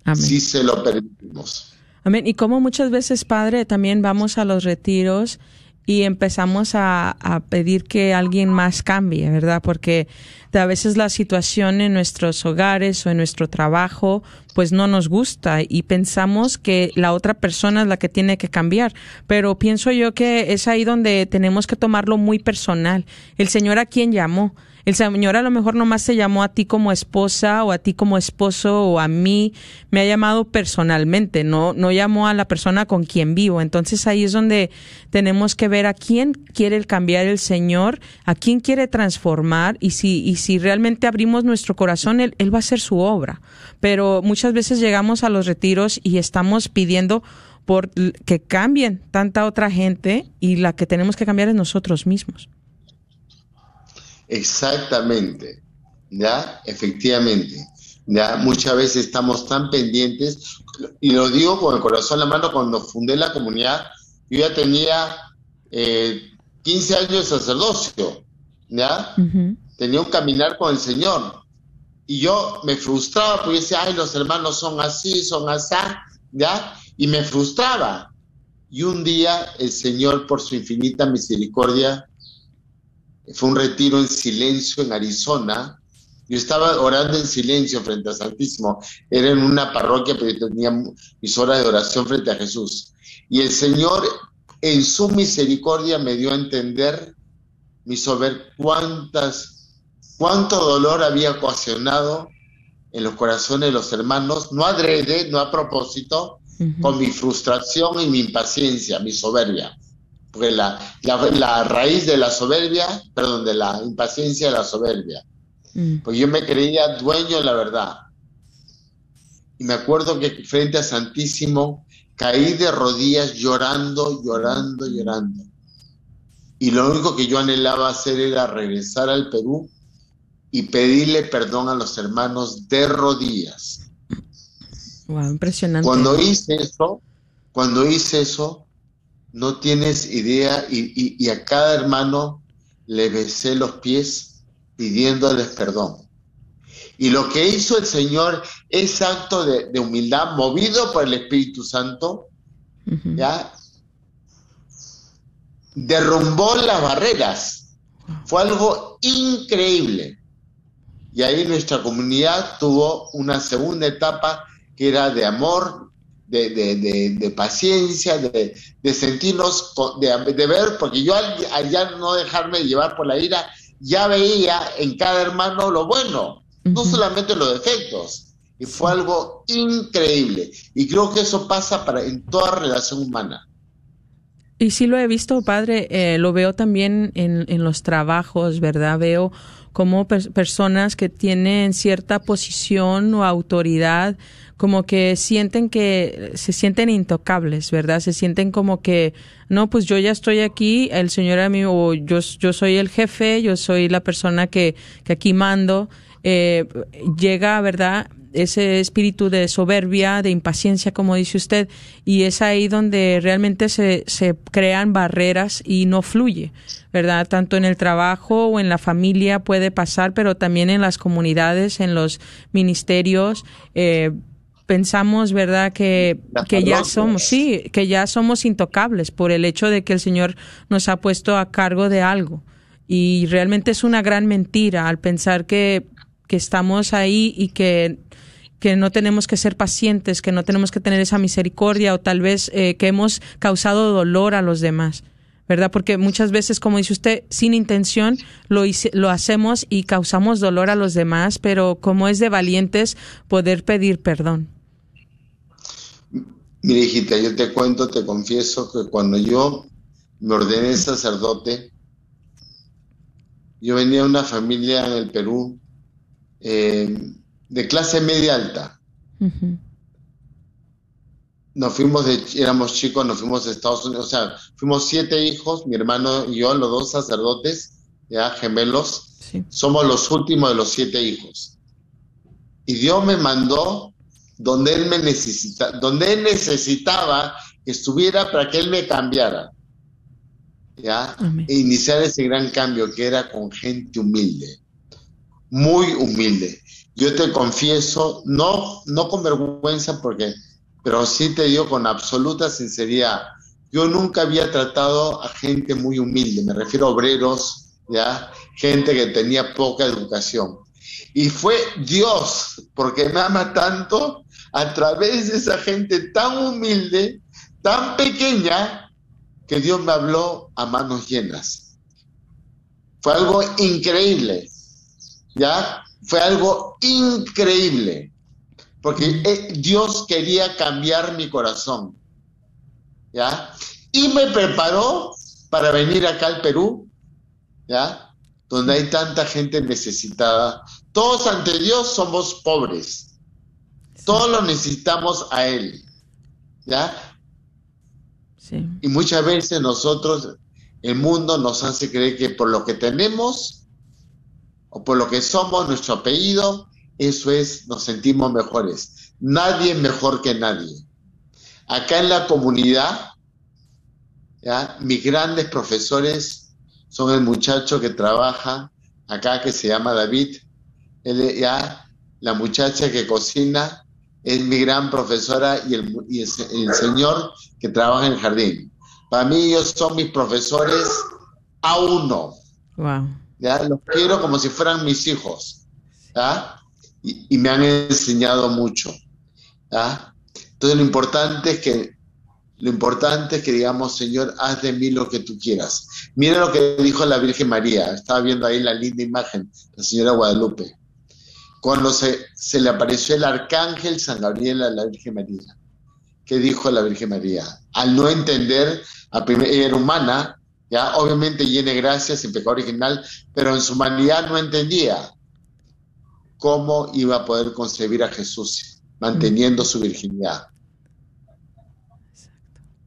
Speaker 3: Amén.
Speaker 4: si se lo permitimos.
Speaker 3: Amén. Y como muchas veces, Padre, también vamos a los retiros y empezamos a, a pedir que alguien más cambie, ¿verdad? Porque a veces la situación en nuestros hogares o en nuestro trabajo, pues no nos gusta y pensamos que la otra persona es la que tiene que cambiar. Pero pienso yo que es ahí donde tenemos que tomarlo muy personal. El Señor a quien llamó. El Señor a lo mejor nomás te llamó a ti como esposa o a ti como esposo o a mí, me ha llamado personalmente, no, no llamó a la persona con quien vivo. Entonces ahí es donde tenemos que ver a quién quiere cambiar el Señor, a quién quiere transformar y si, y si realmente abrimos nuestro corazón, él, él va a hacer su obra. Pero muchas veces llegamos a los retiros y estamos pidiendo por que cambien tanta otra gente y la que tenemos que cambiar es nosotros mismos.
Speaker 4: Exactamente, ¿ya? Efectivamente, ¿ya? Muchas veces estamos tan pendientes, y lo digo con el corazón en la mano, cuando fundé la comunidad, yo ya tenía eh, 15 años de sacerdocio, ¿ya? Tenía un caminar con el Señor. Y yo me frustraba porque decía, ay, los hermanos son así, son así, ¿ya? Y me frustraba. Y un día el Señor, por su infinita misericordia, fue un retiro en silencio en Arizona. Yo estaba orando en silencio frente al Santísimo. Era en una parroquia, pero yo tenía mis horas de oración frente a Jesús. Y el Señor, en su misericordia, me dio a entender, me hizo ver cuántas, cuánto dolor había ocasionado en los corazones de los hermanos, no adrede, no a propósito, con mi frustración y mi impaciencia, mi soberbia. Porque la, la, la raíz de la soberbia, perdón, de la impaciencia de la soberbia.
Speaker 3: Mm.
Speaker 4: Pues yo me creía dueño de la verdad. Y me acuerdo que frente a Santísimo caí de rodillas llorando, llorando, llorando. Y lo único que yo anhelaba hacer era regresar al Perú y pedirle perdón a los hermanos de rodillas.
Speaker 3: Wow, impresionante.
Speaker 4: Cuando hice eso, cuando hice eso, no tienes idea, y, y- y a cada hermano le besé los pies pidiéndoles perdón. Y lo que hizo el Señor es acto de, de humildad, movido por el Espíritu Santo. ¿ya? Derrumbó las barreras. Fue algo increíble. Y ahí nuestra comunidad tuvo una segunda etapa que era de amor, de, de- de- de paciencia, de, de sentirnos, de, de ver, porque yo al, al ya no dejarme llevar por la ira, ya veía en cada hermano lo bueno, no solamente los defectos. Y fue algo increíble. Y creo que eso pasa para, en toda relación humana.
Speaker 3: Y sí lo he visto, padre, eh, lo veo también en, en los trabajos, ¿verdad? Veo como pers- personas que tienen cierta posición o autoridad como que sienten que se sienten intocables, ¿verdad? Se sienten como que, no, pues yo ya estoy aquí, el Señor a mí, o yo, yo soy el jefe, yo soy la persona que, que aquí mando. Eh, llega, ¿verdad? ese espíritu de soberbia, de impaciencia, como dice usted, y es ahí donde realmente se, se crean barreras y no fluye, ¿verdad? Tanto en el trabajo o en la familia puede pasar, pero también en las comunidades, en los ministerios, eh, pensamos, ¿verdad?, que, que ya somos, sí, que ya somos intocables por el hecho de que el Señor nos ha puesto a cargo de algo. Y realmente es una gran mentira al pensar que, que estamos ahí y que, que no tenemos que ser pacientes, que no tenemos que tener esa misericordia o tal vez eh, que hemos causado dolor a los demás. ¿verdad? Porque muchas veces, como dice usted, sin intención lo, lo hacemos y causamos dolor a los demás, pero como es de valientes poder pedir perdón.
Speaker 4: Mira, hijita, yo te cuento, te confieso que cuando yo me ordené sacerdote, yo venía de una familia en el Perú eh, de clase media alta. Nos fuimos de, éramos chicos, nos fuimos de Estados Unidos, o sea, fuimos siete hijos, mi hermano y yo, los dos sacerdotes, ya gemelos, somos los últimos de los siete hijos. Y Dios me mandó donde él me necesita, donde él necesitaba que estuviera para que él me cambiara. ¿Ya? E iniciar ese gran cambio que era con gente humilde, muy humilde. Yo te confieso, no, no con vergüenza, porque, pero sí te digo con absoluta sinceridad, yo nunca había tratado a gente muy humilde, me refiero a obreros, ¿ya? gente que tenía poca educación. Y fue Dios, porque me ama tanto, a través de esa gente tan humilde, tan pequeña, que Dios me habló a manos llenas. Fue algo increíble, ¿ya? Fue algo increíble, porque eh, Dios quería cambiar mi corazón, ¿ya? Y me preparó para venir acá al Perú, ¿ya? Donde hay tanta gente necesitada. Todos ante Dios somos pobres, todos lo necesitamos a Él. ¿Ya? Sí. Y muchas veces nosotros, el mundo nos hace creer que por lo que tenemos o por lo que somos, nuestro apellido, eso es, nos sentimos mejores. Nadie mejor que nadie. Acá en la comunidad, ¿ya? mis grandes profesores son el muchacho que trabaja acá que se llama David, ya, la muchacha que cocina es mi gran profesora y el, y el, señor que trabaja en el jardín. Para mí ellos son mis profesores a uno. ¿ya? Los quiero como si fueran mis hijos. Y, me han enseñado mucho. Entonces lo importante es que lo importante es que digamos, Señor, haz de mí lo que tú quieras. Mira lo que dijo la Virgen María. Estaba viendo ahí la linda imagen, la señora Guadalupe cuando se, le apareció el arcángel San Gabriel a la Virgen María. ¿Qué dijo la Virgen María? Al no entender, ella era humana, ya obviamente llena gracias en pecado original, pero en su humanidad no entendía cómo iba a poder concebir a Jesús manteniendo su virginidad.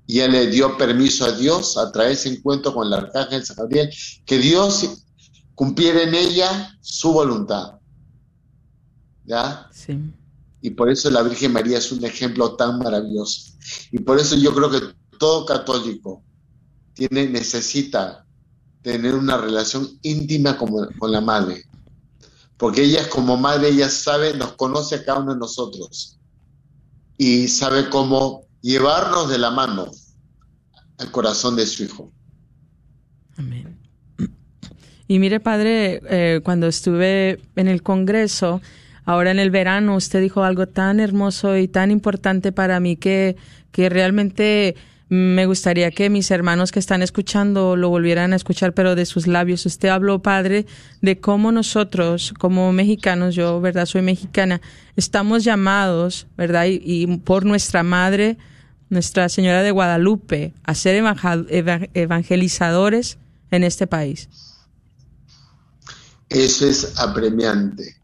Speaker 4: Y él le dio permiso a Dios a través de ese encuentro con el arcángel San Gabriel, que Dios cumpliera en ella su voluntad. ¿Ya? Sí. Y por eso la Virgen María es un ejemplo tan maravilloso. Y por eso yo creo que todo católico tiene, necesita tener una relación íntima con, con la madre. Porque ella es como madre, ella sabe, nos conoce a cada uno de nosotros. Y sabe cómo llevarnos de la mano al corazón de su hijo.
Speaker 3: Amén. Y mire, padre, eh, cuando estuve en el Congreso, ahora en el verano usted dijo algo tan hermoso y tan importante para mí que, que realmente me gustaría que mis hermanos que están escuchando lo volvieran a escuchar, pero de sus labios. Usted habló, Padre, de cómo nosotros, como mexicanos, yo, ¿verdad? Soy mexicana, estamos llamados, ¿verdad? Y, por nuestra Madre, Nuestra Señora de Guadalupe, a ser evangelizadores en este país.
Speaker 4: Eso es apremiante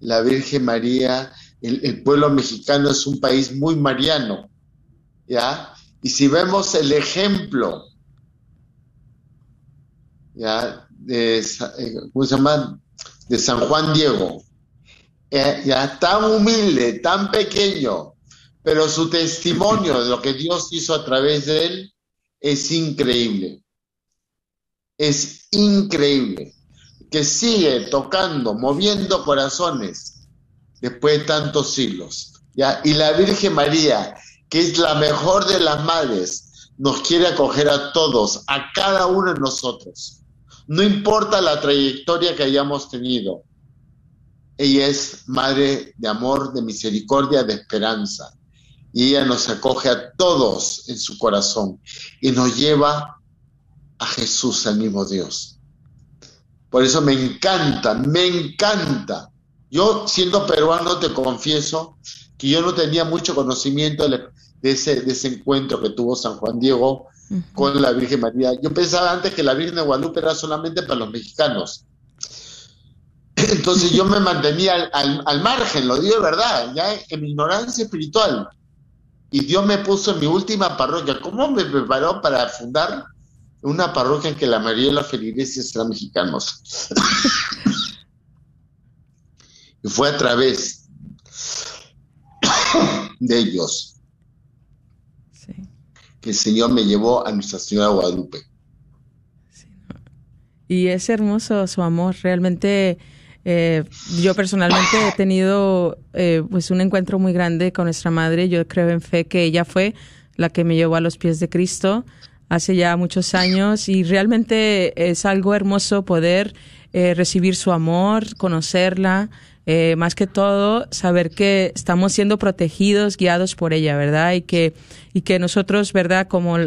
Speaker 4: la Virgen María el, pueblo mexicano es un país muy mariano, ¿ya? Y si vemos el ejemplo, ¿ya? De, eh, ¿cómo se llama? De San Juan Diego, eh, ya tan humilde, tan pequeño, pero su testimonio de lo que Dios hizo a través de él es increíble. Es increíble. Que sigue tocando, moviendo corazones después de tantos siglos. Y la Virgen María, que es la mejor de las madres, nos quiere acoger a todos, a cada uno de nosotros. No importa la trayectoria que hayamos tenido. Ella es madre de amor, de misericordia, de esperanza. Y ella nos acoge a todos en su corazón y nos lleva a Jesús, al mismo Dios. Por eso me encanta, me encanta. Yo, siendo peruano, te confieso que yo no tenía mucho conocimiento de, ese, de ese encuentro que tuvo San Juan Diego con la Virgen María. Yo pensaba antes que la Virgen de Guadalupe era solamente para los mexicanos. Entonces yo me mantenía al, al, al, margen, lo digo de verdad, ya en mi ignorancia espiritual. Y Dios me puso en mi última parroquia. ¿Cómo me preparó para fundar una parroquia en que la mayoría de los feligreses eran mexicanos? y fue a través de ellos
Speaker 3: Sí.
Speaker 4: que el Señor me llevó a Nuestra Señora Guadalupe.
Speaker 3: Y es hermoso su amor. Realmente, eh, yo personalmente he tenido eh, pues un encuentro muy grande con nuestra madre. Yo creo en fe que ella fue la que me llevó a los pies de Cristo hace ya muchos años y realmente es algo hermoso poder eh, recibir su amor, conocerla, eh, más que todo saber que estamos siendo protegidos, guiados por ella, ¿verdad? Y que, y que nosotros, ¿verdad? Como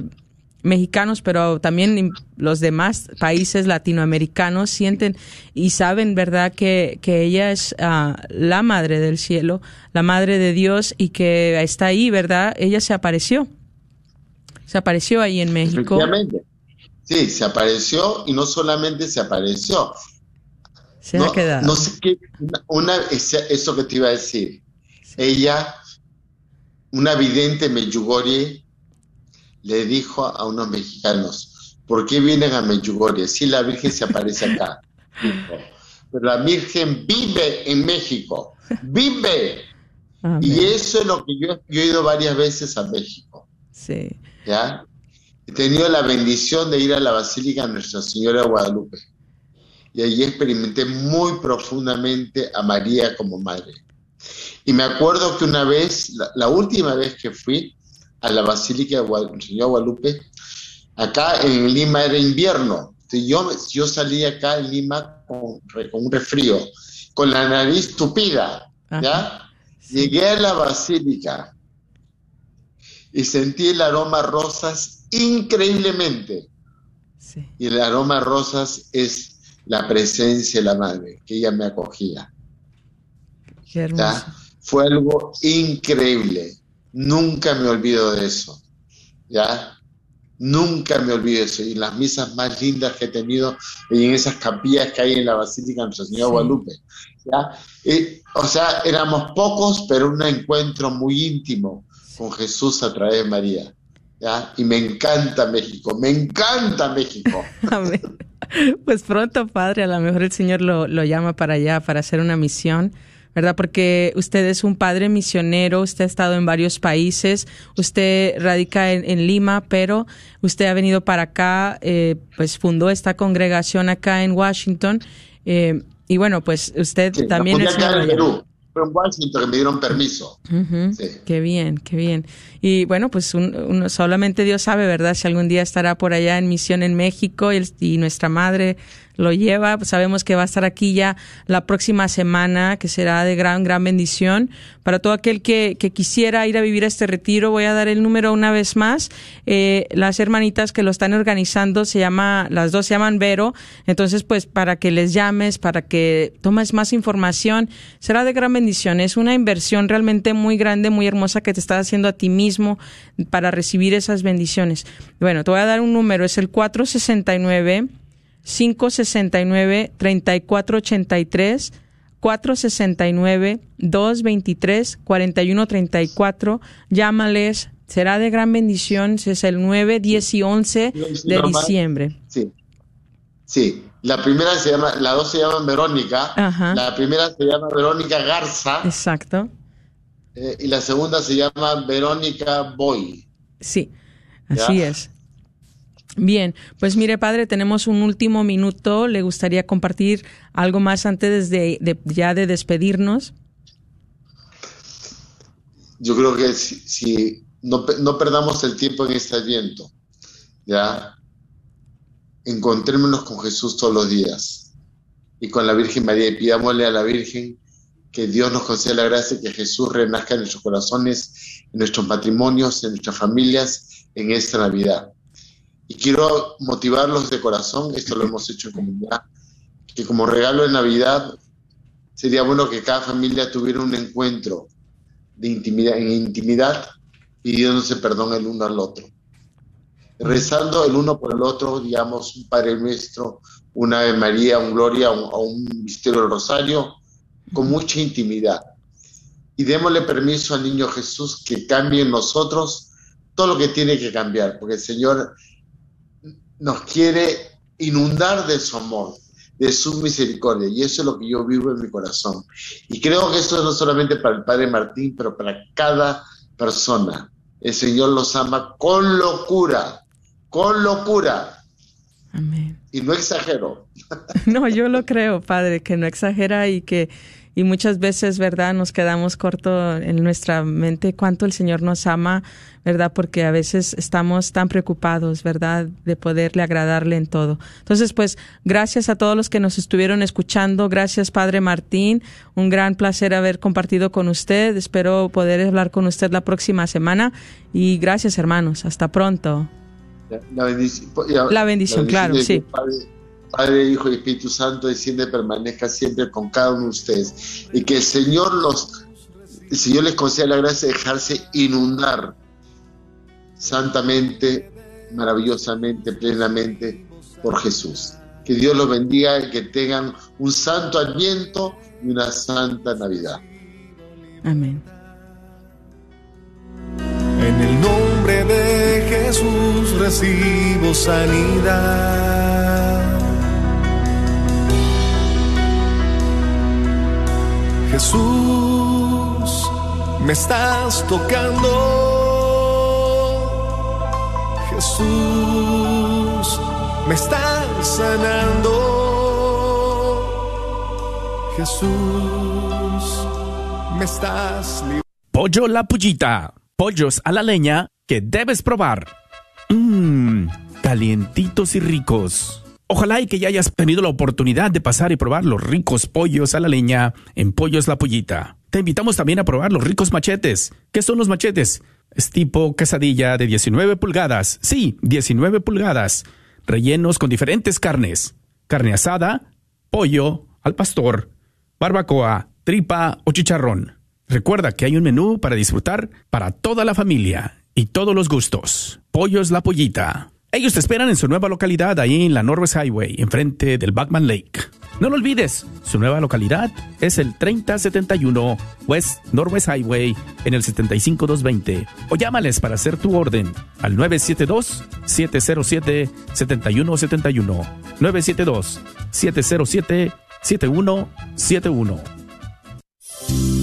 Speaker 3: mexicanos, pero también los demás países latinoamericanos sienten y saben, ¿verdad?, que, que ella es uh, la madre del cielo, la madre de Dios y que está ahí, ¿verdad? Ella se apareció. Se apareció ahí en México.
Speaker 4: Efectivamente. Sí, se apareció y no solamente se apareció.
Speaker 3: Se
Speaker 4: no,
Speaker 3: ha quedado.
Speaker 4: No sé qué, una, eso que te iba a decir. Ella, una vidente Meyugori, le dijo a unos mexicanos, ¿por qué vienen a Meyugori? Si la Virgen se aparece acá. Pero la Virgen vive en México, vive.
Speaker 3: Amén.
Speaker 4: Y eso es lo que yo, yo, he ido varias veces a México.
Speaker 3: Sí.
Speaker 4: ¿Ya? He tenido la bendición de ir a la Basílica Nuestra Señora de Guadalupe. Y allí experimenté muy profundamente a María como madre. Y me acuerdo que una vez, la, la última vez que fui, a la Basílica de Guadalupe, Señor Guadalupe, acá en Lima era invierno. Entonces yo, yo salí acá en Lima con, con un resfrío, con la nariz tupida, ¿ya? Sí. Llegué a la Basílica y sentí el aroma a rosas increíblemente.
Speaker 3: Sí.
Speaker 4: Y el aroma a rosas es la presencia de la madre, que ella me acogía.
Speaker 3: Qué.
Speaker 4: Fue algo increíble. Nunca me olvido de eso. ¿Ya? Nunca me olvido de eso. Y las misas más lindas que he tenido y en esas capillas que hay en la Basílica de Nuestra Señora sí. Guadalupe. ¿ya? Y, o sea, éramos pocos, pero un encuentro muy íntimo con Jesús a través de María. ¿ya? Y me encanta México, me encanta México.
Speaker 3: Amén. Pues pronto, Padre, a lo mejor el Señor lo, lo llama para allá, para hacer una misión. ¿verdad? Porque usted es un padre misionero, usted ha estado en varios países, usted radica en, en Lima, pero usted ha venido para acá, eh, pues fundó esta congregación acá en Washington. Eh, y bueno, pues usted
Speaker 4: sí,
Speaker 3: también
Speaker 4: es... Acá en Perú. Fue en Washington que me dieron permiso.
Speaker 3: Uh -huh. sí. Qué bien, qué bien. Y bueno, pues un, un, solamente Dios sabe, ¿verdad? Si algún día estará por allá en misión en México y, y nuestra madre lo lleva. Sabemos que va a estar aquí ya la próxima semana, que será de gran, gran bendición. Para todo aquel que, que quisiera ir a vivir a este retiro, voy a dar el número una vez más. Eh, las hermanitas que lo están organizando se llama, las dos se llaman Vero. Entonces, pues para que les llames, para que tomes más información, será de gran bendición. Es una inversión realmente muy grande, muy hermosa que te estás haciendo a ti mismo para recibir esas bendiciones. Bueno, te voy a dar un número, es el 469 569 3483 469-223-4134. Llámales, será de gran bendición. Es el 9, 10 y 11 de diciembre.
Speaker 4: Sí. Sí, la primera se llama, las dos se llaman Verónica.
Speaker 3: Ajá.
Speaker 4: La primera se llama Verónica Garza
Speaker 3: Exacto.
Speaker 4: eh, y la segunda se llama Verónica Boy.
Speaker 3: Sí, así
Speaker 4: Ya.
Speaker 3: es. Bien, pues mire, padre, tenemos un último minuto. ¿Le gustaría compartir algo más antes de, ya de despedirnos?
Speaker 4: Yo creo que si, no, no perdamos el tiempo en este adviento, ¿ya? Encontrémonos con Jesús todos los días y con la Virgen María y pidámosle a la Virgen que Dios nos conceda la gracia que Jesús renazca en nuestros corazones, en nuestros matrimonios, en nuestras familias, en esta Navidad. Y quiero motivarlos de corazón, esto lo hemos hecho en comunidad, que como regalo de Navidad sería bueno que cada familia tuviera un encuentro de intimidad, en intimidad, pidiéndose perdón el uno al otro. Rezando el uno por el otro, digamos, un Padre Nuestro, una Ave María, un Gloria un- o un Misterio del Rosario, con mucha intimidad. Y démosle permiso al niño Jesús que cambie en nosotros todo lo que tiene que cambiar, porque el Señor nos quiere inundar de su amor, de su misericordia, y eso es lo que yo vivo en mi corazón. Y creo que eso no solamente para el Padre Martín, pero para cada persona. El Señor los ama con locura, con locura,
Speaker 3: Amén.
Speaker 4: y no exagero.
Speaker 3: No, yo lo creo, padre, que no exagera y que y muchas veces, ¿verdad? Nos quedamos cortos en nuestra mente cuánto el Señor nos ama, ¿verdad? Porque a veces estamos tan preocupados, ¿verdad? De poderle agradarle en todo. Entonces, pues, gracias a todos los que nos estuvieron escuchando. Gracias, Padre Martín. Un gran placer haber compartido con usted. Espero poder hablar con usted la próxima semana. Y gracias, hermanos. Hasta pronto.
Speaker 4: La bendición,
Speaker 3: La bendición, claro, sí.
Speaker 4: Padre, Padre, Hijo y Espíritu Santo, desciende y permanezca siempre con cada uno de ustedes. Y que el Señor los, el Señor les conceda la gracia de dejarse inundar santamente, maravillosamente, plenamente por Jesús. Que Dios los bendiga y que tengan un santo adviento y una santa Navidad.
Speaker 3: Amén.
Speaker 5: En el nombre de Jesús recibo sanidad. Jesús, me estás tocando. Jesús, me estás sanando. Jesús, me estás.
Speaker 6: Pollo La Pullita. Pollos a la leña que debes probar. Mmm, calientitos y ricos. Ojalá y que ya hayas tenido la oportunidad de pasar y probar los ricos pollos a la leña en Pollos La Pullita. Te invitamos también a probar los ricos machetes. ¿Qué son los machetes? Es tipo quesadilla de 19 pulgadas. Sí, 19 pulgadas. Rellenos con diferentes carnes. Carne asada, pollo, al pastor, barbacoa, tripa o chicharrón. Recuerda que hay un menú para disfrutar para toda la familia y todos los gustos. Pollos La Pollita. Ellos te esperan en su nueva localidad ahí en la Norwest Highway, enfrente del Backman Lake. No lo olvides, su nueva localidad es el 3071 West Norwest Highway en el 75220 o llámales para hacer tu orden al 972-707-7171. 972-707-7171.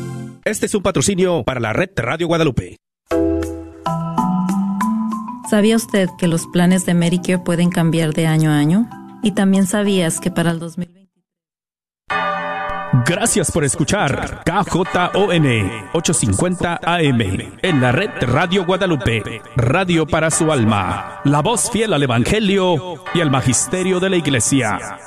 Speaker 6: Este es un patrocinio para la red Radio Guadalupe.
Speaker 7: ¿Sabía usted que los planes de Medicare pueden cambiar de año a año? Y también sabías que para el 2020...
Speaker 6: Gracias por escuchar KJON 850 AM en la red Radio Guadalupe, radio para su alma, la voz fiel al Evangelio y al Magisterio de la Iglesia.